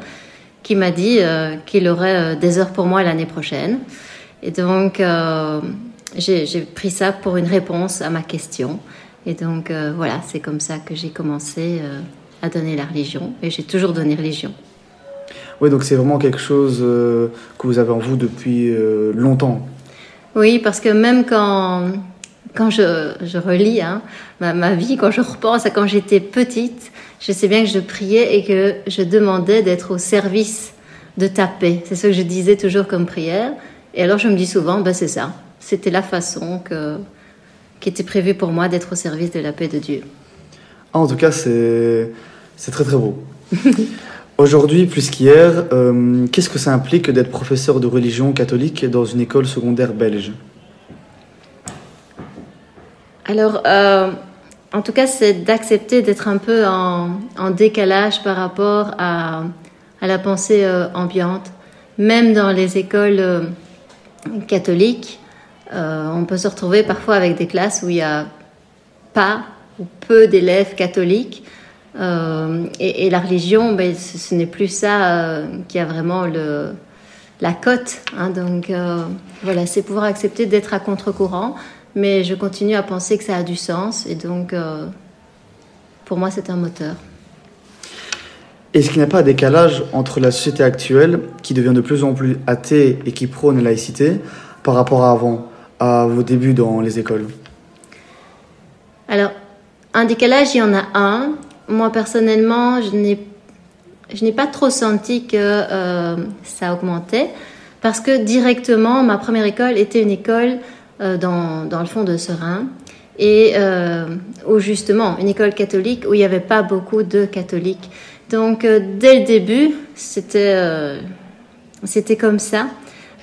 qui m'a dit qu'il aurait des heures pour moi l'année prochaine. Et donc, j'ai pris ça pour une réponse à ma question. Et donc, voilà, c'est comme ça que j'ai commencé à donner la religion et j'ai toujours donné religion. Oui, donc c'est vraiment quelque chose euh, que vous avez en vous depuis euh, longtemps. Oui, parce que même quand, quand je, je relis hein, ma, ma, vie, quand je repense à quand j'étais petite, je sais bien que je priais et que je demandais d'être au service de ta paix. C'est ce que je disais toujours comme prière. Et alors je me dis souvent, ben c'est ça. C'était la façon que, qui était prévue pour moi d'être au service de la paix de Dieu. Ah, en tout cas, c'est c'est très très beau. Aujourd'hui, plus qu'hier, euh, qu'est-ce que ça implique d'être professeur de religion catholique dans une école secondaire belge? Alors, euh, en tout cas, c'est d'accepter d'être un peu en, décalage par rapport à, la pensée euh, ambiante. Même dans les écoles catholiques, on peut se retrouver parfois avec des classes où il n'y a pas ou peu d'élèves catholiques. Euh, et, la religion, ben, ce, n'est plus ça euh, qui a vraiment le, la cote. Hein. donc euh, voilà, c'est pouvoir accepter d'être à contre-courant, mais je continue à penser que ça a du sens. Et donc, pour moi, c'est un moteur. Est-ce qu'il n'y a pas un décalage entre la société actuelle, qui devient de plus en plus athée et qui prône la laïcité, par rapport à avant, à vos débuts dans les écoles? Alors, un décalage, il y en a un moi personnellement, je n'ai je n'ai pas trop senti que euh, ça augmentait parce que directement, ma première école était une école euh, dans, dans, le fond de Serein et euh, où justement une école catholique où il n'y avait pas beaucoup de catholiques. Donc dès le début, c'était c'était comme ça.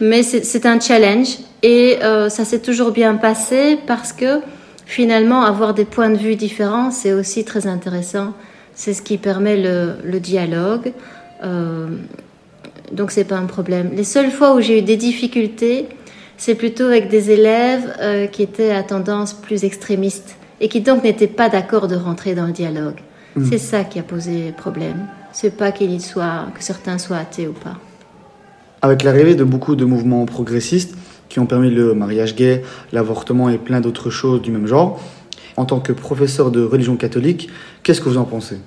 Mais c'est un challenge et ça s'est toujours bien passé parce que finalement, avoir des points de vue différents, c'est aussi très intéressant. C'est ce qui permet le, le dialogue. Euh, donc, c'est pas un problème. Les seules fois où j'ai eu des difficultés, c'est plutôt avec des élèves euh, qui étaient à tendance plus extrémiste et qui donc n'étaient pas d'accord de rentrer dans le dialogue. Mmh. C'est ça qui a posé problème. C'est pas qu'il soit, que certains soient athées ou pas. Avec l'arrivée de beaucoup de mouvements progressistes qui ont permis le mariage gay, l'avortement et plein d'autres choses du même genre, en tant que professeur de religion catholique, qu'est-ce que vous en pensez?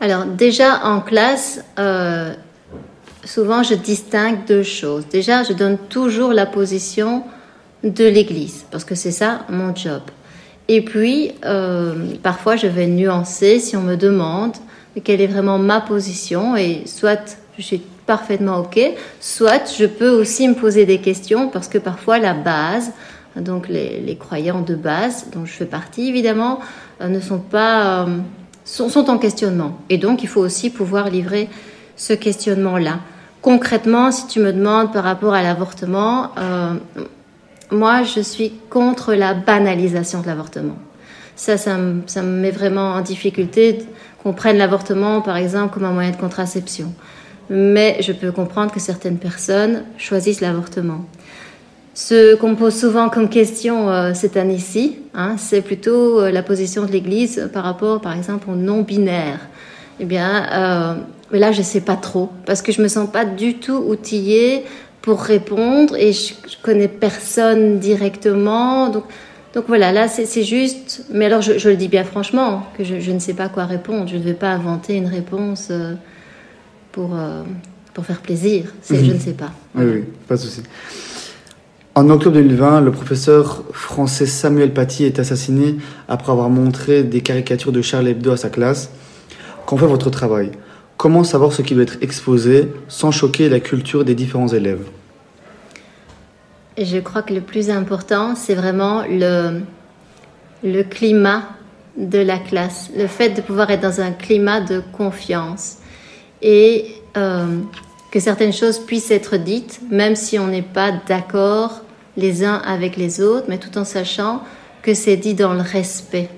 Alors déjà en classe, euh, souvent je distingue deux choses. Déjà, je donne toujours la position de l'Église, parce que c'est ça mon job. Et puis, euh, parfois, je vais nuancer si on me demande quelle est vraiment ma position, et soit je suis parfaitement OK, soit je peux aussi me poser des questions, parce que parfois la base, donc les, croyants de base, dont je fais partie évidemment, euh, ne sont pas... Euh, sont, en questionnement. Et donc, il faut aussi pouvoir livrer ce questionnement-là. Concrètement, si tu me demandes par rapport à l'avortement, euh, moi, je suis contre la banalisation de l'avortement. Ça, ça me, met vraiment en difficulté qu'on prenne l'avortement, par exemple, comme un moyen de contraception. Mais je peux comprendre que certaines personnes choisissent l'avortement. Ce qu'on me pose souvent comme question euh, cette année-ci, hein, c'est plutôt euh, la position de l'Église par rapport, par exemple, au non-binaire. Eh bien, mais là, je ne sais pas trop, parce que je me sens pas du tout outillée pour répondre et je, ne connais personne directement. Donc, donc voilà, là, c'est juste. Mais alors, je, le dis bien franchement, que je, ne sais pas quoi répondre. Je ne vais pas inventer une réponse euh, pour, euh, pour faire plaisir. C'est je ne sais pas. Oui, oui, pas de souci. En octobre 2020, le professeur français Samuel Paty est assassiné après avoir montré des caricatures de Charles Hebdo à sa classe. Qu'en fait votre travail? Comment savoir ce qui doit être exposé sans choquer la culture des différents élèves? Je crois que le plus important, c'est vraiment le, le climat de la classe, le fait de pouvoir être dans un climat de confiance et euh, que certaines choses puissent être dites, même si on n'est pas d'accord les uns avec les autres, mais tout en sachant que c'est dit dans le respect.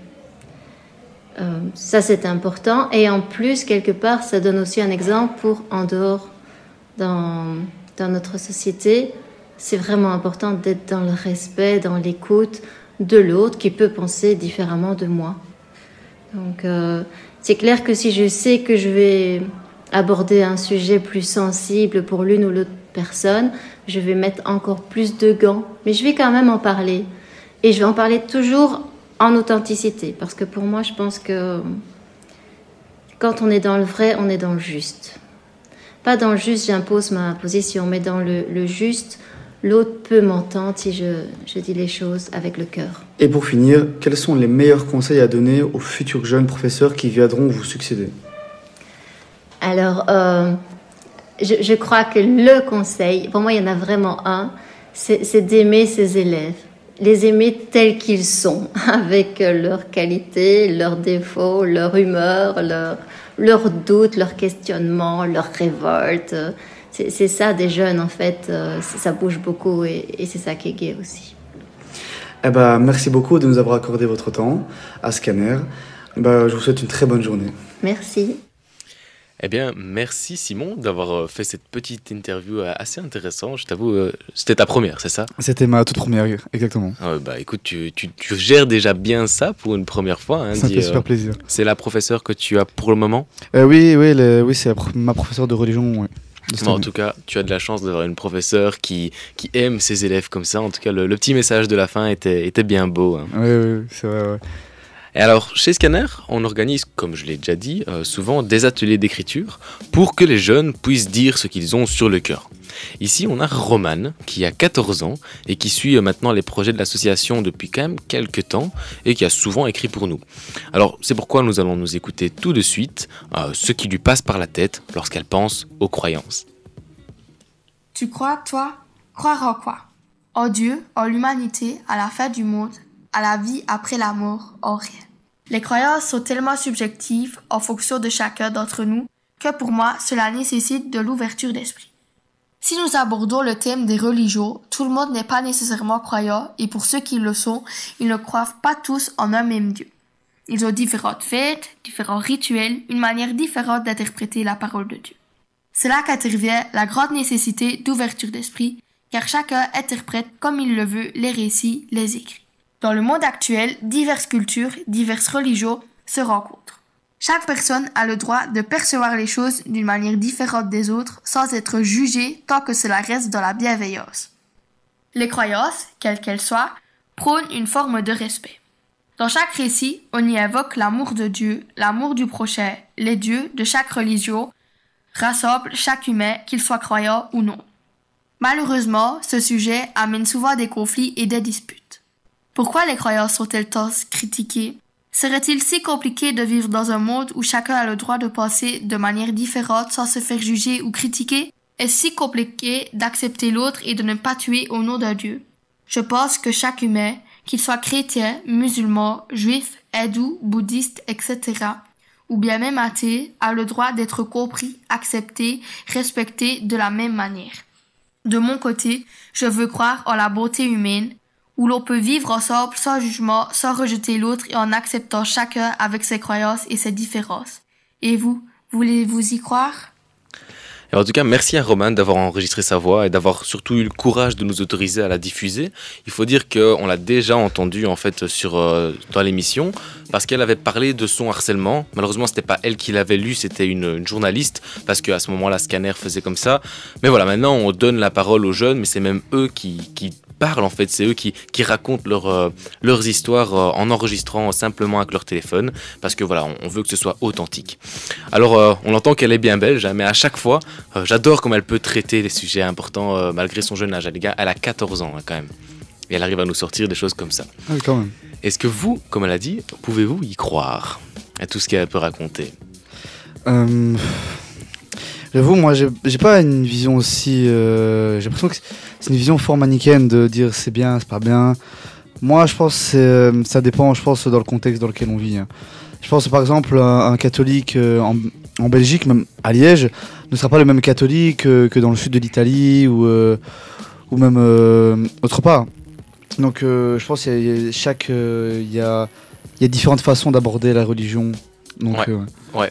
Euh, ça, c'est important. Et en plus, quelque part, ça donne aussi un exemple pour en dehors dans, dans notre société. C'est vraiment important d'être dans le respect, dans l'écoute de l'autre qui peut penser différemment de moi. Donc, euh, c'est clair que si je sais que je vais aborder un sujet plus sensible pour l'une ou l'autre personne, je vais mettre encore plus de gants. Mais je vais quand même en parler. Et je vais en parler toujours en authenticité. Parce que pour moi, je pense que quand on est dans le vrai, on est dans le juste. Pas dans le juste, j'impose ma position, mais dans le, juste, l'autre peut m'entendre si je, je, dis les choses avec le cœur. Et pour finir, quels sont les meilleurs conseils à donner aux futurs jeunes professeurs qui viendront vous succéder? Alors, euh, je, je, crois que le conseil, pour moi, il y en a vraiment un, c'est d'aimer ses élèves les aimer tels qu'ils sont, avec leurs qualités, leurs défauts, leur humeur, leurs doutes, leurs questionnements, leurs révoltes. C'est ça des jeunes en fait, euh, ça bouge beaucoup et, c'est ça qui est gai aussi. Eh ben, merci beaucoup de nous avoir accordé votre temps à Scanner. Eh ben, je vous souhaite une très bonne journée. Merci. Eh bien, merci Simon d'avoir euh, fait cette petite interview euh, assez intéressante. Je t'avoue, euh, c'était ta première, c'est ça? C'était ma toute première, exactement. Ah bah écoute, tu, gères déjà bien ça pour une première fois. Hein, ça fait super plaisir. C'est la professeure que tu as pour le moment? Oui, oui, oui c'est ma professeure de religion. en tout cas, tu as de la chance d'avoir une professeure qui, qui aime ses élèves comme ça. En tout cas, le, petit message de la fin était, était bien beau. Hein. Oui, oui, c'est vrai. Et alors, chez Scanner, on organise, comme je l'ai déjà dit, euh, souvent des ateliers d'écriture pour que les jeunes puissent dire ce qu'ils ont sur le cœur. Ici, on a Romane, qui a 14 ans et qui suit euh, maintenant les projets de l'association depuis quand même quelques temps et qui a souvent écrit pour nous. Alors, c'est pourquoi nous allons nous écouter tout de suite euh, ce qui lui passe par la tête lorsqu'elle pense aux croyances. Tu crois, toi? Croire en quoi? En Dieu, en l'humanité, à la fin du monde, à la vie après la mort, en rien. Les croyances sont tellement subjectives en fonction de chacun d'entre nous que pour moi, cela nécessite de l'ouverture d'esprit. Si nous abordons le thème des religions, tout le monde n'est pas nécessairement croyant et pour ceux qui le sont, ils ne croient pas tous en un même Dieu. Ils ont différentes fêtes, différents rituels, une manière différente d'interpréter la parole de Dieu. C'est là qu'intervient la grande nécessité d'ouverture d'esprit, car chacun interprète comme il le veut les récits, les écrits. Dans le monde actuel, diverses cultures, diverses religions se rencontrent. Chaque personne a le droit de percevoir les choses d'une manière différente des autres sans être jugée tant que cela reste dans la bienveillance. Les croyances, quelles qu'elles soient, prônent une forme de respect. Dans chaque récit, on y évoque l'amour de Dieu, l'amour du prochain, les dieux de chaque religion, rassemble chaque humain, qu'il soit croyant ou non. Malheureusement, ce sujet amène souvent des conflits et des disputes. Pourquoi les croyances sont-elles tant critiquées Serait-il si compliqué de vivre dans un monde où chacun a le droit de penser de manière différente sans se faire juger ou critiquer? Est-ce si compliqué d'accepter l'autre et de ne pas tuer au nom d'un Dieu? Je pense que chaque humain, qu'il soit chrétien, musulman, juif, hindou, bouddhiste, etc., ou bien même athée, a le droit d'être compris, accepté, respecté de la même manière. De mon côté, je veux croire en la beauté humaine, où l'on peut vivre ensemble sans jugement, sans rejeter l'autre et en acceptant chacun avec ses croyances et ses différences. Et vous, voulez-vous y croire? En tout cas, merci à Roman d'avoir enregistré sa voix et d'avoir surtout eu le courage de nous autoriser à la diffuser. Il faut dire qu'on l'a déjà entendu en fait sur, euh, dans l'émission parce qu'elle avait parlé de son harcèlement. Malheureusement, c'était pas elle qui l'avait lu, c'était une, journaliste parce qu'à ce moment-là, Scanner faisait comme ça. Mais voilà, maintenant on donne la parole aux jeunes, mais c'est même eux qui parlent en fait, c'est eux qui, qui racontent leur, euh, leurs histoires euh, en enregistrant simplement avec leur téléphone, parce que voilà, on, veut que ce soit authentique. Alors euh, on entend qu'elle est bien belge, hein, mais à chaque fois, j'adore comment elle peut traiter les sujets importants malgré son jeune âge. Les gars, elle a 14 ans hein, quand même. Et elle arrive à nous sortir des choses comme ça. Ah quand même. Est-ce que vous, comme elle a dit, pouvez-vous y croire à tout ce qu'elle peut raconter? J'avoue, moi, j'ai pas une vision aussi. j'ai l'impression que c'est une vision fort manichéenne de dire c'est bien, c'est pas bien. Moi, je pense que euh, ça dépend, je pense, dans le contexte dans lequel on vit. Hein. Je pense, par exemple, un, un catholique euh, en, en, Belgique, même à Liège, ne sera pas le même catholique euh, que dans le sud de l'Italie ou, ou même autre part. Donc, je pense qu'il y, a, chaque, il y a, il y a différentes façons d'aborder la religion ouais. Euh, ouais.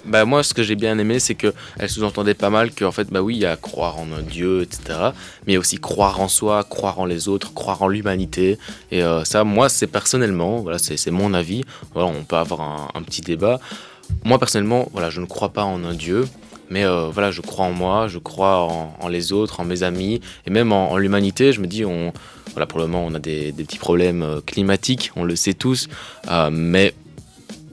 Bah moi ce que j'ai bien aimé c'est que elle sous-entendait pas mal qu'en fait bah oui il y a croire en un dieu etc mais aussi croire en soi croire en les autres croire en l'humanité et euh, ça moi c'est personnellement voilà c'est mon avis voilà on peut avoir un, petit débat. Moi personnellement voilà je ne crois pas en un dieu mais euh, voilà je crois en moi je crois en, les autres en mes amis et même en, l'humanité je me dis voilà pour le moment on a des, des petits problèmes climatiques on le sait tous mais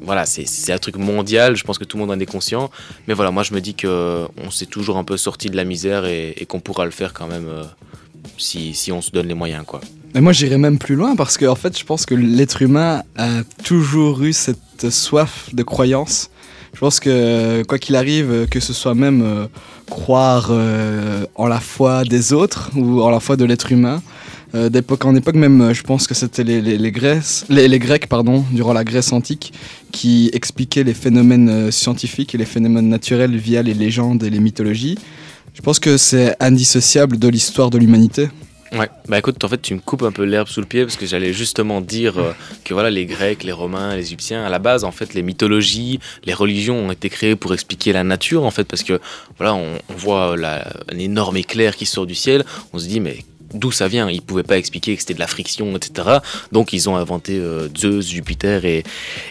voilà, c'est un truc mondial, je pense que tout le monde en est conscient. Mais voilà, moi je me dis qu'on s'est toujours un peu sorti de la misère et, qu'on pourra le faire quand même euh, si, si, on se donne les moyens. quoi. Mais moi j'irais même plus loin parce que en fait je pense que l'être humain a toujours eu cette soif de croyance. Je pense que quoi qu'il arrive, que ce soit même euh, croire euh, en la foi des autres ou en la foi de l'être humain, euh, d'époque en époque même, euh, je pense que c'était les, les, les, les, Grecs pardon, durant la Grèce antique qui expliquaient les phénomènes euh, scientifiques et les phénomènes naturels via les légendes et les mythologies. Je pense que c'est indissociable de l'histoire de l'humanité. Ouais, bah écoute, en fait, tu me coupes un peu l'herbe sous le pied parce que j'allais justement dire que voilà, les Grecs, les Romains, les Égyptiens, à la base, en fait, les mythologies, les religions ont été créées pour expliquer la nature, en fait, parce que voilà, on, voit un énorme éclair qui sort du ciel, on se dit, mais d'où ça vient. Ils pouvaient pas expliquer que c'était de la friction, etc. Donc ils ont inventé euh, Zeus, Jupiter et,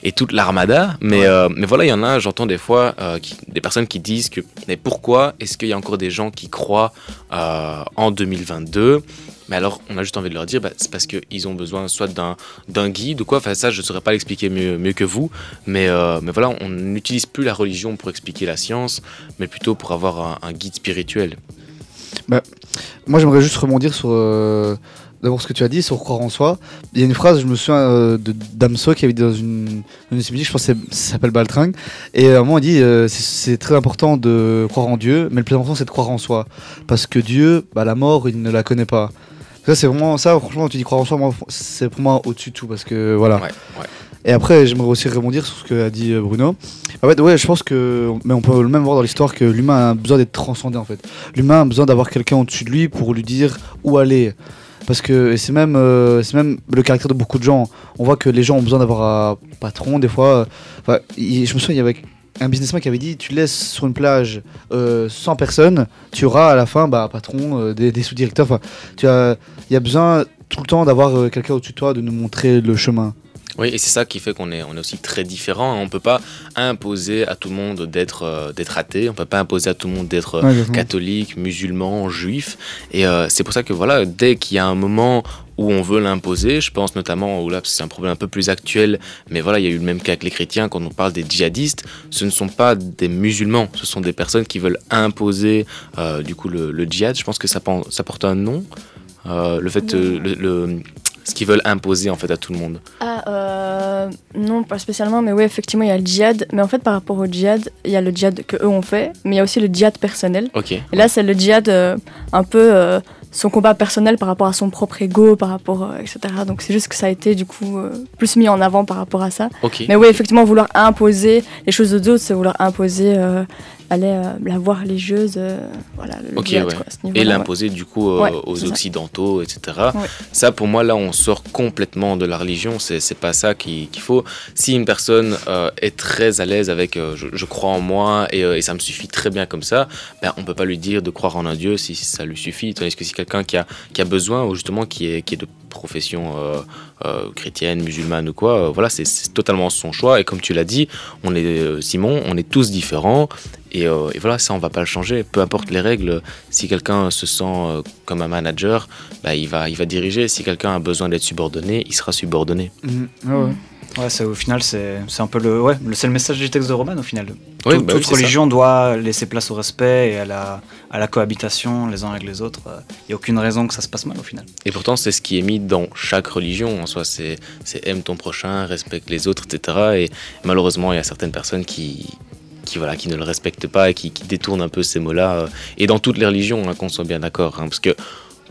et toute l'armada. Mais, euh, mais voilà, il y en a, j'entends des fois euh, des personnes qui disent que mais pourquoi est-ce qu'il y a encore des gens qui croient en 2022 mais alors, on a juste envie de leur dire, bah, c'est parce qu'ils ont besoin soit d'un guide ou quoi. Enfin, ça, je ne saurais pas l'expliquer mieux, mieux que vous. Mais, mais voilà, on n'utilise plus la religion pour expliquer la science, mais plutôt pour avoir un guide spirituel. Bah, moi, j'aimerais juste rebondir sur euh, d'abord ce que tu as dit sur croire en soi. Il y a une phrase, je me souviens euh, de Damso qui avait dit dans une, une je pense que ça s'appelle Baltringue, et à un moment il dit euh, c'est très important de croire en Dieu, mais le plus important c'est de croire en soi, parce que Dieu, bah, la mort, il ne la connaît pas. Ça c'est vraiment ça, franchement, tu dis croire en soi, c'est pour moi au-dessus de tout, parce que voilà. Et après, j'aimerais aussi rebondir sur ce que a dit euh, Bruno. En fait, ouais, je pense que, mais on peut le même voir dans l'histoire que l'humain a besoin d'être transcendé en fait. L'humain a besoin d'avoir quelqu'un au-dessus de lui pour lui dire où aller. Parce que c'est même, euh, c'est même le caractère de beaucoup de gens. On voit que les gens ont besoin d'avoir un patron des fois. Enfin, je me souviens, il y avait un businessman qui avait dit tu laisses sur une plage euh, 100 personnes, tu auras à la fin bah, un patron, euh, des, des sous-directeurs. Enfin, tu as, il y a besoin tout le temps d'avoir quelqu'un au-dessus de toi de nous montrer le chemin. Oui, et c'est ça qui fait qu'on est, on est aussi très différents. On ne peut pas imposer à tout le monde d'être euh, d'être athée, on ne peut pas imposer à tout le monde d'être euh, Ouais, catholique, musulman, juif. Et euh, c'est pour ça que voilà, dès qu'il y a un moment où on veut l'imposer, je pense notamment, où là c'est un problème un peu plus actuel, mais voilà, il y a eu le même cas avec les chrétiens, quand on parle des djihadistes, ce ne sont pas des musulmans, ce sont des personnes qui veulent imposer euh, du coup le, le djihad. Je pense que ça porte un nom, euh, le fait, euh, le, le- ce qu'ils veulent imposer en fait à tout le monde. Ah, euh, non, pas spécialement, mais oui, effectivement, il y a le djihad. Mais en fait, par rapport au djihad, il y a le djihad que eux ont fait, mais il y a aussi le djihad personnel. Ok. Et là, c'est le djihad euh, un peu euh, son combat personnel par rapport à son propre ego, par rapport, etc. Donc c'est juste que ça a été du coup plus mis en avant par rapport à ça. Ok. Mais oui, effectivement, vouloir imposer les choses aux autres, c'est vouloir imposer, aller euh, la voie religieuse, euh, voilà, le Ok, djihad, ouais. quoi, à ce et ouais. l'imposer du coup euh, Ouais, aux ça. occidentaux, etc. Ça, pour moi, là, on sort complètement de la religion. C'est c'est pas ça qui- qu'il faut. Si une personne euh, est très à l'aise avec je, je crois en moi et, et ça me suffit très bien comme ça, ben, on peut pas lui dire de croire en un Dieu si ça lui suffit. Tandis que si quelqu'un qui a, qui a besoin ou justement qui est, qui est de profession euh, euh, chrétienne, musulmane ou quoi, euh, voilà, c'est- totalement son choix. Et comme tu l'as dit, on est Simon, on est tous différents. Et, voilà, ça, on va pas le changer. Peu importe les règles, si quelqu'un se sent comme un manager, bah, il, va, il va diriger. Si quelqu'un a besoin d'être subordonné, il sera subordonné. Ouais, ouais. Ouais, c'est au final, c'est un peu le, ouais, le- c'est le message du texte de Roman au final. Oui, Tout- bah oui, toute ça. religion doit laisser place au respect et à la, à la cohabitation les uns avec les autres. Il n'y a aucune raison que ça se passe mal au final. Et pourtant, c'est ce qui est mis dans chaque religion. En soi, c'est aime ton prochain, respecte les autres, etc. Et malheureusement, il y a certaines personnes qui, qui, voilà, qui ne le respectent pas et qui, qui détournent un peu ces mots-là. Et dans toutes les religions, hein, qu'on soit bien d'accord. hein, parce que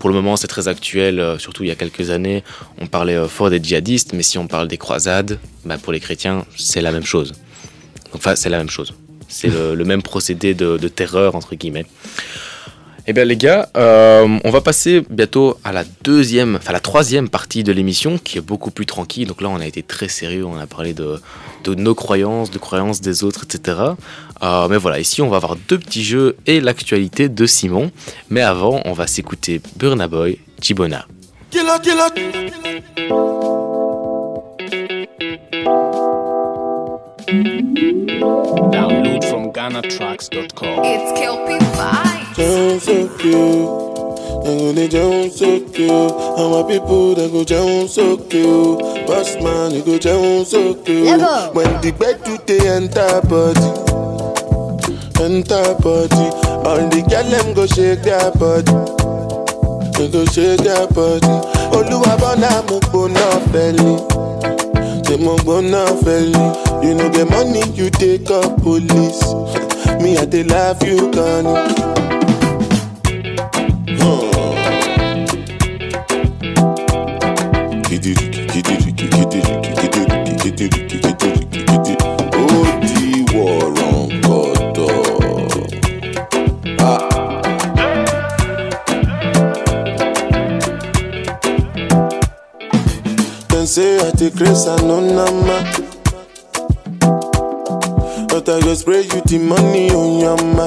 pour le moment, c'est très actuel. euh, surtout il y a quelques années, on parlait euh, fort des djihadistes. Mais si on parle des croisades, bah, pour les chrétiens, c'est la même chose. Enfin, c'est la même chose. C'est le, même procédé de terreur, entre guillemets. Eh bien les gars, euh, on va passer bientôt à la deuxième, enfin la troisième partie de l'émission qui est beaucoup plus tranquille. Donc là on a été très sérieux, on a parlé de, de nos croyances, de croyances des autres, etc. Euh, mais voilà, ici on va avoir deux petits jeux et l'actualité de Simon. Mais avant, on va s'écouter Burna Boy, Chibona. Download from GhanaTracks.com. It's. Jones so cute. They go they Jones so cute. And my people they go Jones so cute. Boss man, you go Jones so cute. When the bed to the enter body, enter body. All the girl them go shake their body. They go shake their body. Oluwa bona mo gbona feli. Say mo gbona feli. You know the money you take up police. Me I dey love you, Connie. Take grace and no nama. But I go spray you the money on your ma.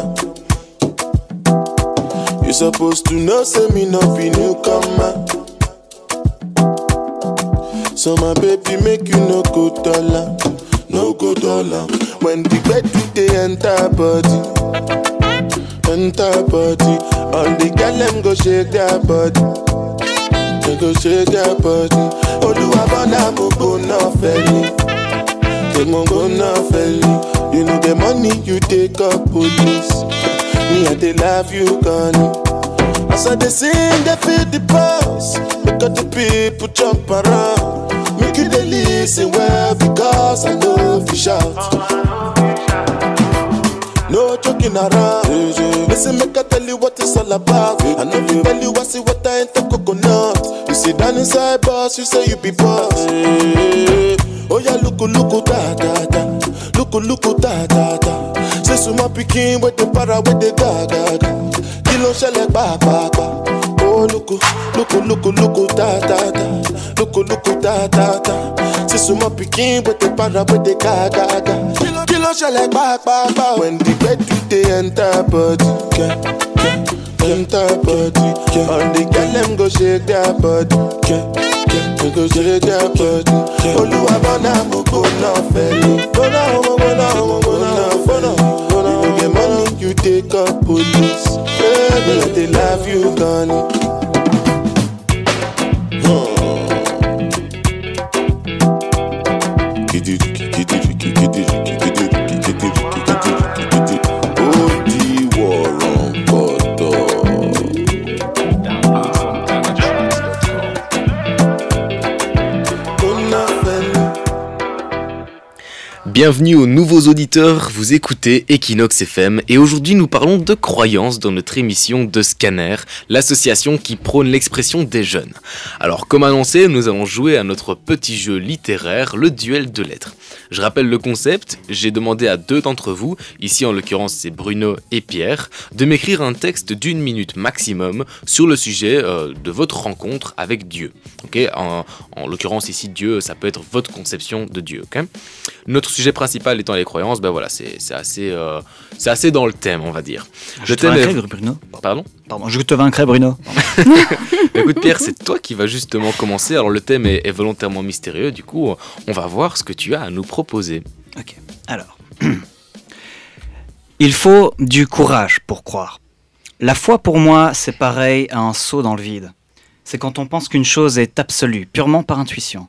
You supposed to know, say me not be newcomer. So my baby make you no go dollar, no go dollar. When the bed do they enter body, enter body. All the girl them go shake their body, shake their body. Oluwa bona mo go no felly, they mo go no felly. You know the money you take up police. Me I they love you, Connie. As I they sing, they feel the pulse. Because the people jump around. Make you they listen well because I know you shout. No joking around. Listen, make I tell you what it's all about. I know you tell you I see what I ain't the coconut. You sit down inside boss, you say you be boss. Oh yeah, look, look, ta ta ta. Look, look, ta ta ta. Say so my pikin with the para with the ga ga ga. Kí ló ń ṣẹlẹ̀ pàápàá? Oh look, look, look, look, ta ta ta. Look, look, ta ta ta. Say so my pikin with the para with the ga ga ga. Kí ló ń ṣẹlẹ̀ pàápàá? When the bed do dey enter body, yeah, yeah, enter body, yeah. All the girl them go shake their body, yeah. We go shake their body. Olúwa bọ́nà mo gbóná fẹ́lẹ̀. Gbóná mo gbóná mo gbóná fẹ́lẹ̀. You get money, you take up police. Baby, they love you, Connie. Bienvenue aux nouveaux auditeurs, vous écoutez Equinox FM et aujourd'hui nous parlons de croyances dans notre émission de Scanner, l'association qui prône l'expression des jeunes. Alors comme annoncé, nous allons jouer à notre petit jeu littéraire, le duel de lettres. Je rappelle le concept, j'ai demandé à deux d'entre vous, ici en l'occurrence c'est Bruno et Pierre, de m'écrire un texte d'une minute maximum sur le sujet euh, de votre rencontre avec Dieu. Ok en, en l'occurrence ici Dieu, ça peut être votre conception de Dieu. Principal étant les croyances, ben voilà, c'est assez, euh, c'est assez dans le thème, on va dire. Je Le te thème est- vaincrai, Bruno. Pardon? Pardon, je te vaincrai, Bruno. Écoute Pierre, c'est toi qui vas justement commencer. Alors le thème est, est volontairement mystérieux, du coup on va voir ce que tu as à nous proposer. Ok, alors. Il faut du courage pour croire. La foi pour moi, c'est pareil à un saut dans le vide. C'est quand on pense qu'une chose est absolue, purement par intuition.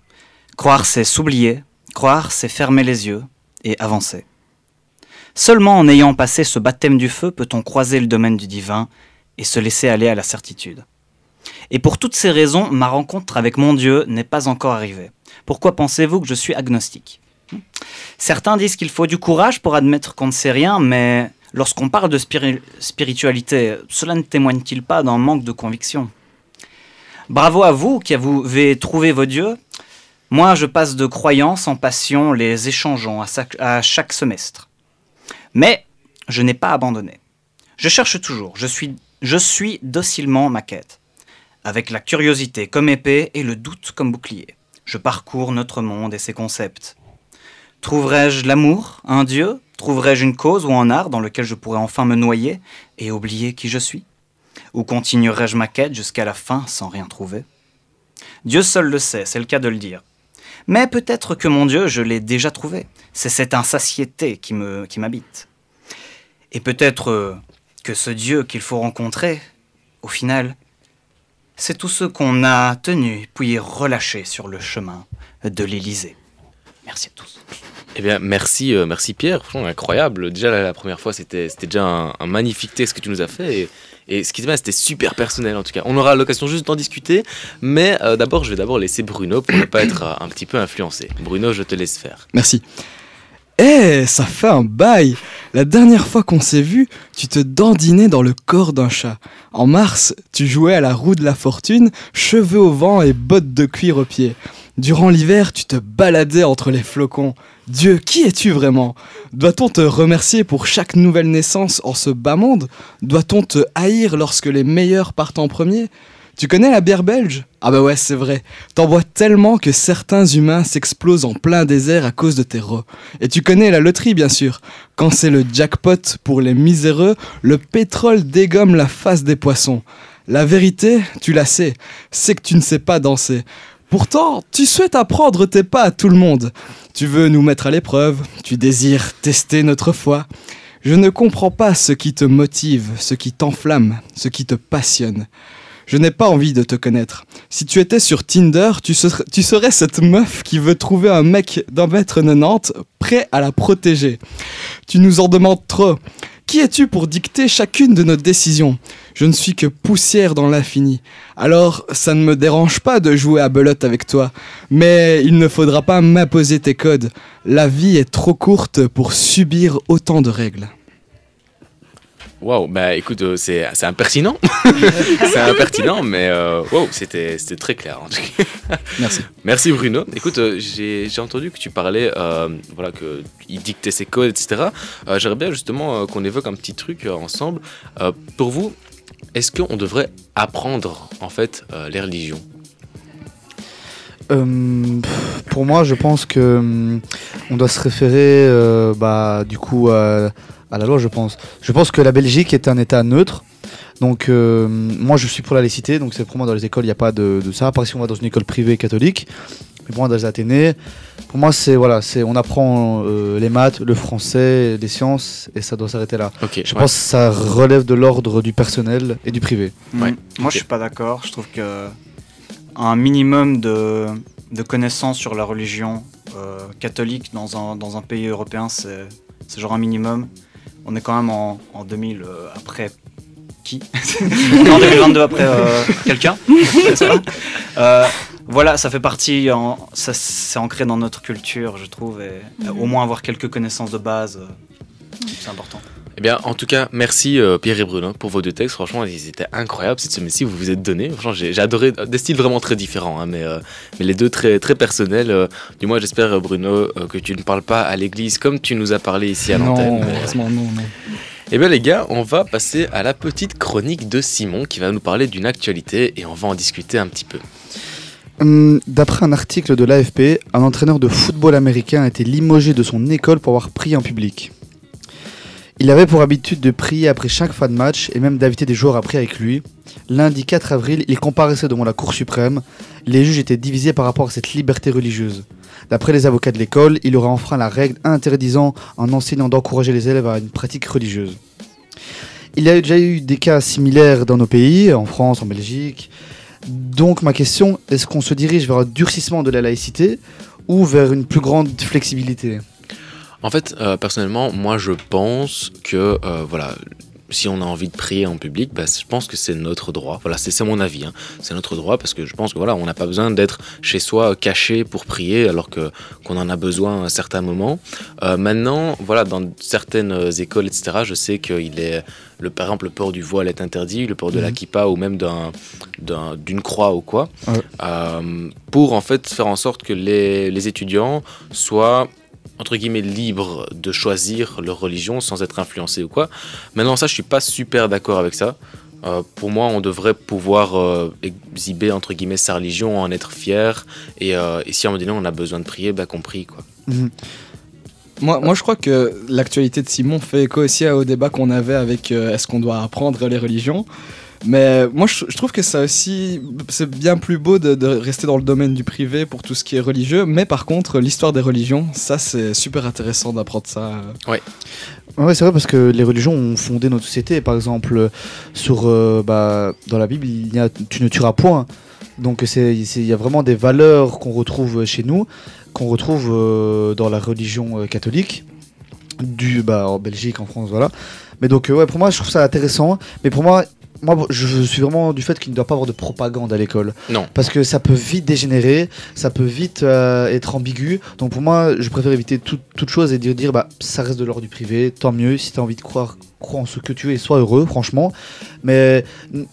Croire, c'est s'oublier. Croire, c'est fermer les yeux et avancer. Seulement en ayant passé ce baptême du feu peut-on croiser le domaine du divin et se laisser aller à la certitude. Et pour toutes ces raisons, ma rencontre avec mon Dieu n'est pas encore arrivée. Pourquoi pensez-vous que je suis agnostique? Certains disent qu'il faut du courage pour admettre qu'on ne sait rien, mais lorsqu'on parle de spiri- spiritualité, cela ne témoigne-t-il pas d'un manque de conviction? Bravo à vous qui avez trouvé vos dieux. Moi, je passe de croyance en passion, les échangeant à chaque, semestre. Mais je n'ai pas abandonné. Je cherche toujours, je suis, je suis docilement ma quête, avec la curiosité comme épée et le doute comme bouclier. Je parcours notre monde et ses concepts. Trouverai-je l'amour, un dieu? Trouverai-je une cause ou un art dans lequel je pourrais enfin me noyer et oublier qui je suis? Ou continuerai-je ma quête jusqu'à la fin sans rien trouver? Dieu seul le sait, c'est le cas de le dire. Mais peut-être que mon Dieu, je l'ai déjà trouvé. C'est cette insatiété qui m'habite. Et peut-être euh, que ce Dieu qu'il faut rencontrer, au final, c'est tous ceux qu'on a tenus puis relâchés sur le chemin de l'Élysée. Merci à tous. Eh bien, merci, euh, merci Pierre, franchement incroyable. Déjà la, première fois, c'était déjà un, magnifique texte que tu nous as fait. Et, ce qui se passe, c'était super personnel en tout cas. On aura l'occasion juste d'en discuter, mais euh, d'abord, je vais d'abord laisser Bruno pour ne pas être euh, un petit peu influencé. Bruno, je te laisse faire. Merci. Eh, ça fait un bail La dernière fois qu'on s'est vu, tu te dandinais dans le corps d'un chat. En mars, tu jouais à la roue de la fortune, cheveux au vent et bottes de cuir aux pieds. Durant l'hiver, tu te baladais entre les flocons. Dieu, qui es-tu vraiment? Doit-on te remercier pour chaque nouvelle naissance en ce bas monde? Doit-on te haïr lorsque les meilleurs partent en premier? Tu connais la bière belge? Ah bah ouais, c'est vrai. T'en bois tellement que certains humains s'explosent en plein désert à cause de tes rots. Et tu connais la loterie, bien sûr. Quand c'est le jackpot pour les miséreux, le pétrole dégomme la face des poissons. La vérité, tu la sais, c'est que tu ne sais pas danser. Pourtant, tu souhaites apprendre tes pas à tout le monde. Tu veux nous mettre à l'épreuve, tu désires tester notre foi. Je ne comprends pas ce qui te motive, ce qui t'enflamme, ce qui te passionne. Je n'ai pas envie de te connaître. Si tu étais sur Tinder, tu serais, cette meuf qui veut trouver un mec d'un mètre 90 prêt à la protéger. Tu nous en demandes trop. Qui es-tu pour dicter chacune de nos décisions? Je ne suis que poussière dans l'infini. Alors, ça ne me dérange pas de jouer à belote avec toi, mais il ne faudra pas m'imposer tes codes. La vie est trop courte pour subir autant de règles. Waouh, bah écoute, euh, c'est impertinent. c'est impertinent, mais euh, wow, c'était très clair en tout cas. Merci. Merci Bruno. Écoute, euh, j'ai entendu que tu parlais, euh, voilà, que il dictait ses codes, etc. Euh, J'aimerais bien justement euh, qu'on évoque un petit truc ensemble. Pour vous, est-ce qu'on devrait apprendre en fait les religions? Euh, pour moi, je pense que hum, on doit se référer, euh, bah, du coup, à, à la loi, je pense. Je pense que la Belgique est un État neutre. Donc, euh, moi, je suis pour la laïcité. Donc, c'est pour moi dans les écoles, il n'y a pas de, de ça. À part si on va dans une école privée catholique. Mais pour moi, dans les Athénées, pour moi, c'est voilà, c'est on apprend euh, les maths, le français, les sciences, et ça doit s'arrêter là. Je ouais. pense que ça relève de l'ordre du personnel et du privé. Ouais. Mm. Moi, je suis pas d'accord. Je trouve que un minimum de, de connaissances sur la religion euh, catholique dans un, dans un pays européen, c'est c'est genre un minimum. On est quand même en, en 2000 euh, après qui On est en 2022 après euh, quelqu'un. Euh, Voilà, ça fait partie, en, ça c'est ancré dans notre culture, je trouve, et euh, au moins avoir quelques connaissances de base, c'est important. Eh bien, en tout cas, merci euh, Pierre et Bruno pour vos deux textes. Franchement, ils étaient incroyables cette semaine-ci. Vous vous êtes donnés. Franchement, j'ai adoré des styles vraiment très différents, hein, mais, euh, mais les deux très, très personnels. euh, du moins, j'espère, Bruno, euh, que tu ne parles pas à l'église comme tu nous as parlé ici à l'antenne. Non, mais- heureusement, non, non. Eh bien, les gars, on va passer à la petite chronique de Simon qui va nous parler d'une actualité et on va en discuter un petit peu. Hum, D'après un article de l'AFP, un entraîneur de football américain a été limogé de son école pour avoir prié en public. Il avait pour habitude de prier après chaque fin de match et même d'inviter des joueurs à prier avec lui. Lundi 4 avril, il comparaissait devant la Cour suprême. Les juges étaient divisés par rapport à cette liberté religieuse. D'après les avocats de l'école, il aurait enfreint la règle interdisant un enseignant d'encourager les élèves à une pratique religieuse. Il y a déjà eu des cas similaires dans nos pays, en France, en Belgique. Donc ma question, est-ce qu'on se dirige vers un durcissement de la laïcité ou vers une plus grande flexibilité? En fait, euh, personnellement, moi je pense que euh, voilà, si on a envie de prier en public, bah, je pense que c'est notre droit. Voilà, c'est mon avis. hein. C'est notre droit parce que je pense que voilà, on n'a pas besoin d'être chez soi caché pour prier alors que qu'on en a besoin à un certain moment. Euh, maintenant, voilà, dans certaines euh, écoles, etc., je sais qu'il est le par exemple le port du voile est interdit, le port de la Mhm. kippa ou même d'un d'un- d'une croix ou quoi, Ouais. euh, pour en fait faire en sorte que les, les étudiants soient entre guillemets libres de choisir leur religion sans être influencés ou quoi. Maintenant ça je suis pas super d'accord avec ça. Euh, pour moi on devrait pouvoir euh, exhiber entre guillemets sa religion, en être fier et, euh, et si à un moment donné on a besoin de prier, bah qu'on prie quoi. Mhm. Moi, moi, je crois que l'actualité de Simon fait écho aussi au débat qu'on avait avec est-ce qu'on doit apprendre les religions? Mais moi, je, je trouve que ça aussi, c'est bien plus beau de, de rester dans le domaine du privé pour tout ce qui est religieux. Mais par contre, l'histoire des religions, ça, c'est super intéressant d'apprendre ça. Ouais, c'est vrai parce que les religions ont fondé notre société. Par exemple, sur, euh, bah, dans la Bible, il y a tu ne tueras point. Donc il y a vraiment des valeurs qu'on retrouve chez nous, qu'on retrouve euh, dans la religion euh, catholique, du, bah, en Belgique, en France, voilà. Mais donc euh, ouais, pour moi, je trouve ça intéressant. Mais pour moi, moi, je suis vraiment du fait qu'il ne doit pas avoir de propagande à l'école. Non. Parce que ça peut vite dégénérer, ça peut vite euh, être ambigu. Donc pour moi, je préfère éviter tout- toute chose et dire, dire bah, ça reste de l'ordre du privé, tant mieux. Si tu as envie de croire, crois en ce que tu es et sois heureux, franchement. Mais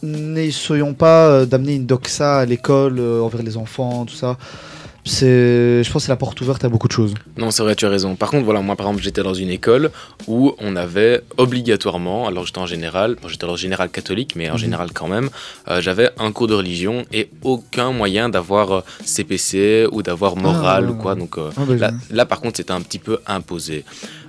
n'essayons pas euh, d'amener une doxa à l'école euh, envers les enfants, tout ça. C'est, je pense que c'est la porte ouverte à beaucoup de choses. Non, c'est vrai, tu as raison. Par contre, voilà, moi, par exemple, j'étais dans une école où on avait obligatoirement, alors j'étais en général, bon, j'étais en général catholique, mais en Mhm. général quand même, euh, j'avais un cours de religion et aucun moyen d'avoir euh, CPC ou d'avoir morale Ah, ou quoi. Donc euh, Ah, bah, là, là, par contre, c'était un petit peu imposé.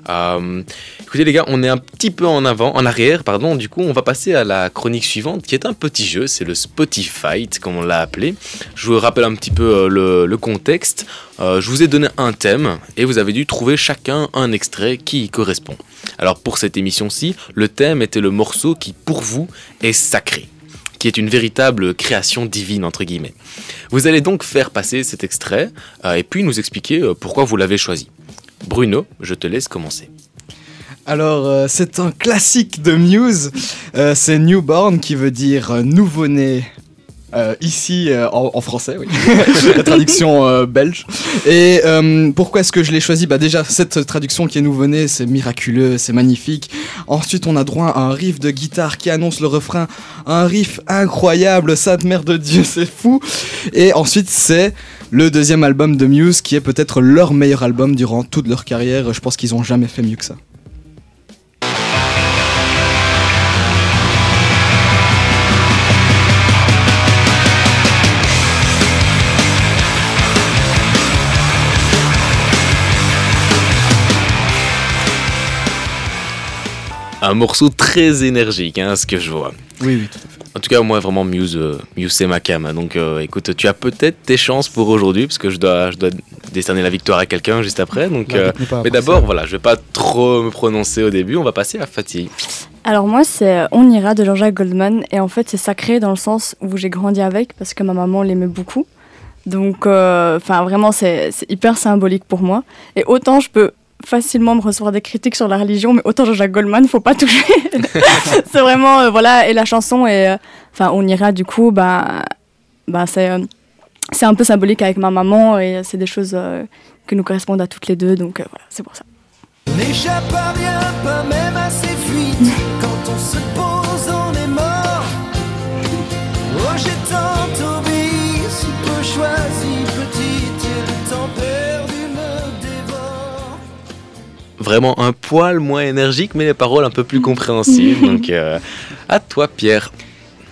Euh, écoutez, les gars, on est un petit peu en avant, en arrière, pardon. Du coup, on va passer à la chronique suivante, qui est un petit jeu. C'est le Spotify, comme on l'a appelé. Je vous rappelle un petit peu euh, le, contexte. Euh, je vous ai donné un thème et vous avez dû trouver chacun un extrait qui y correspond. Alors pour cette émission-ci, le thème était le morceau qui pour vous est sacré, qui est une véritable création divine entre guillemets. Vous allez donc faire passer cet extrait et puis nous expliquer pourquoi vous l'avez choisi. Bruno, je te laisse commencer. Alors, euh, c'est un classique de Muse. Euh, c'est Newborn qui veut dire euh, nouveau-né Euh, ici euh, en, français, oui. la traduction euh, belge. Et pourquoi est-ce que je l'ai choisi? Bah déjà cette traduction qui est nouveau-née, c'est miraculeux, c'est magnifique. Ensuite, on a droit à un riff de guitare qui annonce le refrain, un riff incroyable, Sainte Mère de Dieu, c'est fou. Et ensuite, c'est le deuxième album de Muse qui est peut-être leur meilleur album durant toute leur carrière. Je pense qu'ils ont jamais fait mieux que ça. Un morceau très énergique, hein, ce que je vois. Oui, oui, tout à fait. En tout cas, moi, vraiment, Muse, euh, Muse c'est ma cam. hein. Donc, euh, écoute, tu as peut-être tes chances pour aujourd'hui, parce que je dois, je dois décerner la victoire à quelqu'un juste après. Donc, La euh, mais d'abord, voilà, je vais pas trop me prononcer au début. On va passer à Fatih. Alors moi, c'est On ira de Jean-Jacques Goldman. Et en fait, c'est sacré dans le sens où j'ai grandi avec, parce que ma maman l'aimait beaucoup. Donc, euh, enfin, vraiment, c'est c'est hyper symbolique pour moi. Et autant je peux facilement me recevoir des critiques sur la religion, mais autant Jean-Jacques Goldman, faut pas toucher. c'est vraiment, euh, voilà, et la chanson, et euh, enfin, On ira du coup, bah, bah c'est euh, c'est un peu symbolique avec ma maman, et c'est des choses qui nous correspondent à toutes les deux, donc voilà, c'est pour ça. N'échappe pas même à ses fuites. Quand on se pose, Vraiment un poil moins énergique, mais les paroles un peu plus compréhensibles. donc, euh, à toi, Pierre.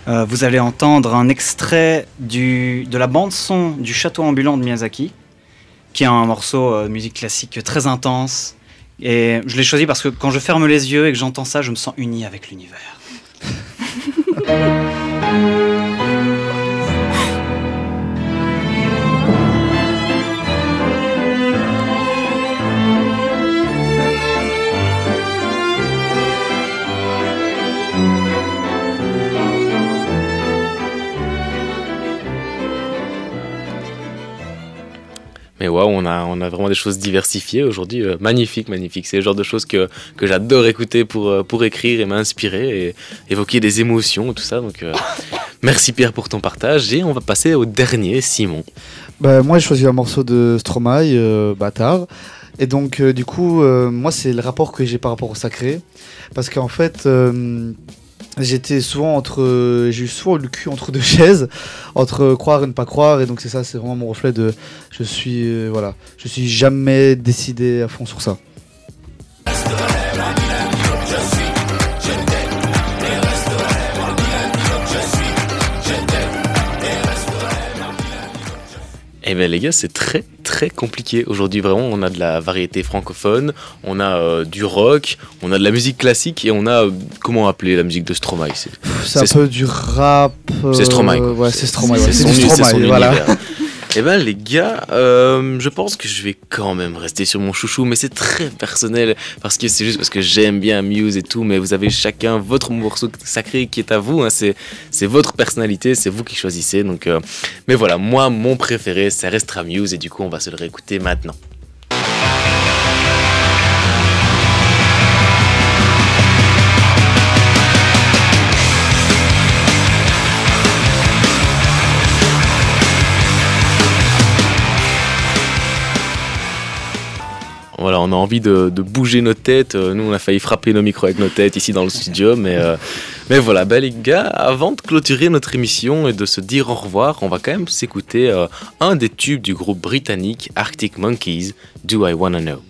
Euh, vous allez entendre un extrait du, de la bande-son du Château ambulant de Miyazaki, qui est un morceau euh, de musique classique très intense. Et je l'ai choisi parce que quand je ferme les yeux et que j'entends ça, je me sens uni avec l'univers. Mais waouh, on a, on a vraiment des choses diversifiées aujourd'hui. euh, magnifique, magnifique. C'est le genre de choses que, que j'adore écouter pour, euh, pour écrire et m'inspirer et évoquer des émotions, tout ça. Donc, euh, merci Pierre pour ton partage. Et on va passer au dernier, Simon. Bah, moi, j'ai choisi un morceau de Stromae, Bâtard. Et donc, du coup, moi, c'est le rapport que j'ai par rapport au sacré. Parce qu'en fait, j'étais souvent entre. euh, j'ai eu souvent le cul entre deux chaises, entre croire et ne pas croire. Et donc, c'est ça, c'est vraiment mon reflet de. Je suis. euh, voilà. Je suis jamais décidé à fond sur ça. Eh bien les gars, c'est très très compliqué. Aujourd'hui vraiment, on a de la variété francophone, on a euh, du rock, on a de la musique classique et on a, euh, comment appeler la musique de Stromae? C'est- un peu du rap. euh, C'est Stromae. Ouais, c'est Stromae. ouais, C'est du Stromae, voilà. Eh ben les gars, euh, je pense que je vais quand même rester sur mon chouchou, mais c'est très personnel parce que c'est juste parce que j'aime bien Muse et tout, mais vous avez chacun votre morceau sacré qui est à vous. hein, c'est c'est votre personnalité, c'est vous qui choisissez. Donc, euh, mais voilà, moi mon préféré, ça restera Muse et du coup on va se le réécouter maintenant. Voilà, on a envie de, bouger nos têtes. Euh, Nous, on a failli frapper nos micros avec nos têtes ici dans le studio. Mais, euh, mais voilà, ben, les gars, avant de clôturer notre émission et de se dire au revoir, on va quand même s'écouter euh, un des tubes du groupe britannique Arctic Monkeys, Do I Wanna Know?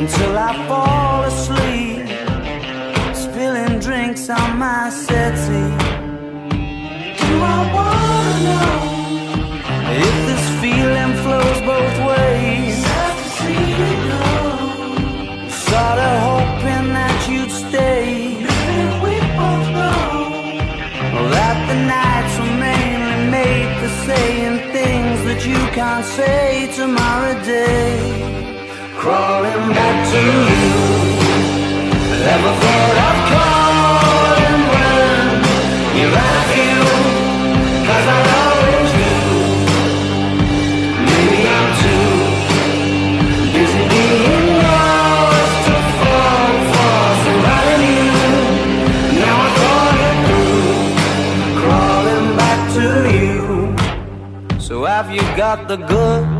until I fall asleep, spilling drinks on my settee. Do I wanna know if this feeling flows both ways? Sad to see you go. Sorta hoping that you'd stay. Maybe we both know that the nights were mainly made for saying things that you can't say tomorrow day. Crawling back to you. Never thought of calling when you're out of you. Cause I always do. Maybe I'm too busy being lost to fall for somebody new. Now I thought it through. Crawling back to you. So have you got the goods?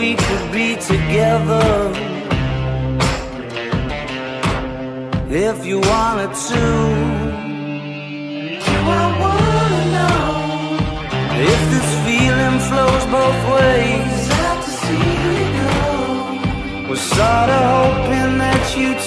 We could be together if you wanted to. Do I wanna know if this feeling flows both ways? Sad to see you go. Was sorta hoping that you'd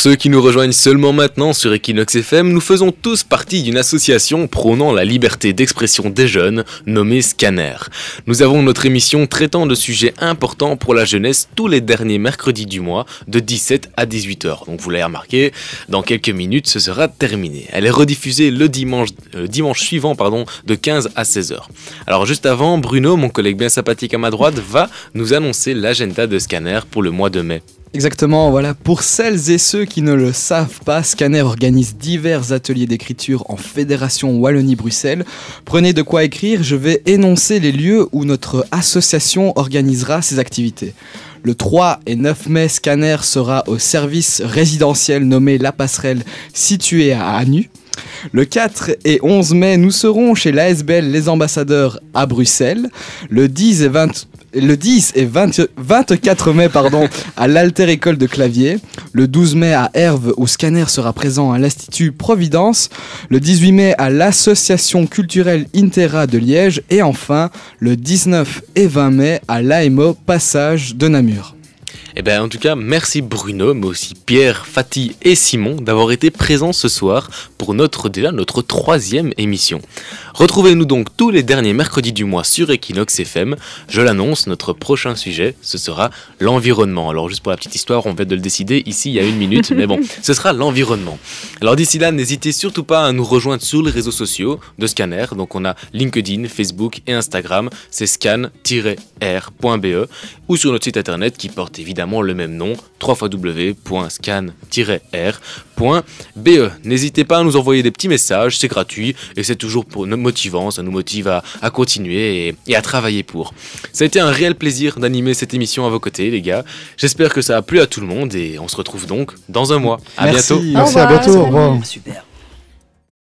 Pour ceux qui nous rejoignent seulement maintenant sur Equinox FM, nous faisons tous partie d'une association prônant la liberté d'expression des jeunes, nommée Scanner. Nous avons notre émission traitant de sujets importants pour la jeunesse tous les derniers mercredis du mois, de 17 à 18h. Donc vous l'avez remarqué, dans quelques minutes ce sera terminé. Elle est rediffusée le dimanche, euh, suivant pardon, de 15 à 16h. Alors juste avant, Bruno, mon collègue bien sympathique à ma droite, va nous annoncer l'agenda de Scanner pour le mois de mai. Exactement, voilà. Pour celles et ceux qui ne le savent pas, Scanner organise divers ateliers d'écriture en Fédération Wallonie-Bruxelles. Prenez de quoi écrire, je vais énoncer les lieux où notre association organisera ses activités. Le 3 et 9 mai, Scanner sera au service résidentiel nommé La Passerelle, situé à Anu. Le 4 et 11 mai, nous serons chez l'ASBL Les Ambassadeurs à Bruxelles. Le 10 et 20 le 10 et 20 24 mai pardon, à l'Alter École de Clavier. Le 12 mai à Herve où Scanner sera présent à l'Institut Providence. Le 18 mai à l'Association culturelle Intera de Liège. Et enfin le 19 et 20 mai à l'AMO Passage de Namur. Eh ben, en tout cas, merci Bruno, mais aussi Pierre, Fatih et Simon d'avoir été présents ce soir pour notre déjà notre troisième émission. Retrouvez-nous donc tous les derniers mercredis du mois sur Equinox FM. Je l'annonce, notre prochain sujet, ce sera l'environnement. Alors juste pour la petite histoire, on vient de le décider ici il y a une minute, mais bon, ce sera l'environnement. Alors d'ici là, n'hésitez surtout pas à nous rejoindre sur les réseaux sociaux de Scanner. Donc on a LinkedIn, Facebook et Instagram, c'est scan-r.be ou sur notre site internet qui porte évidemment le même nom, www.scan-r.be. N'hésitez pas à nous envoyer des petits messages, c'est gratuit et c'est toujours pour nous motivant, ça nous motive à, à continuer et, et à travailler pour. Ça a été un réel plaisir d'animer cette émission à vos côtés, les gars. J'espère que ça a plu à tout le monde et on se retrouve donc dans un mois. À Merci, bientôt. merci, à bientôt, au revoir. Super.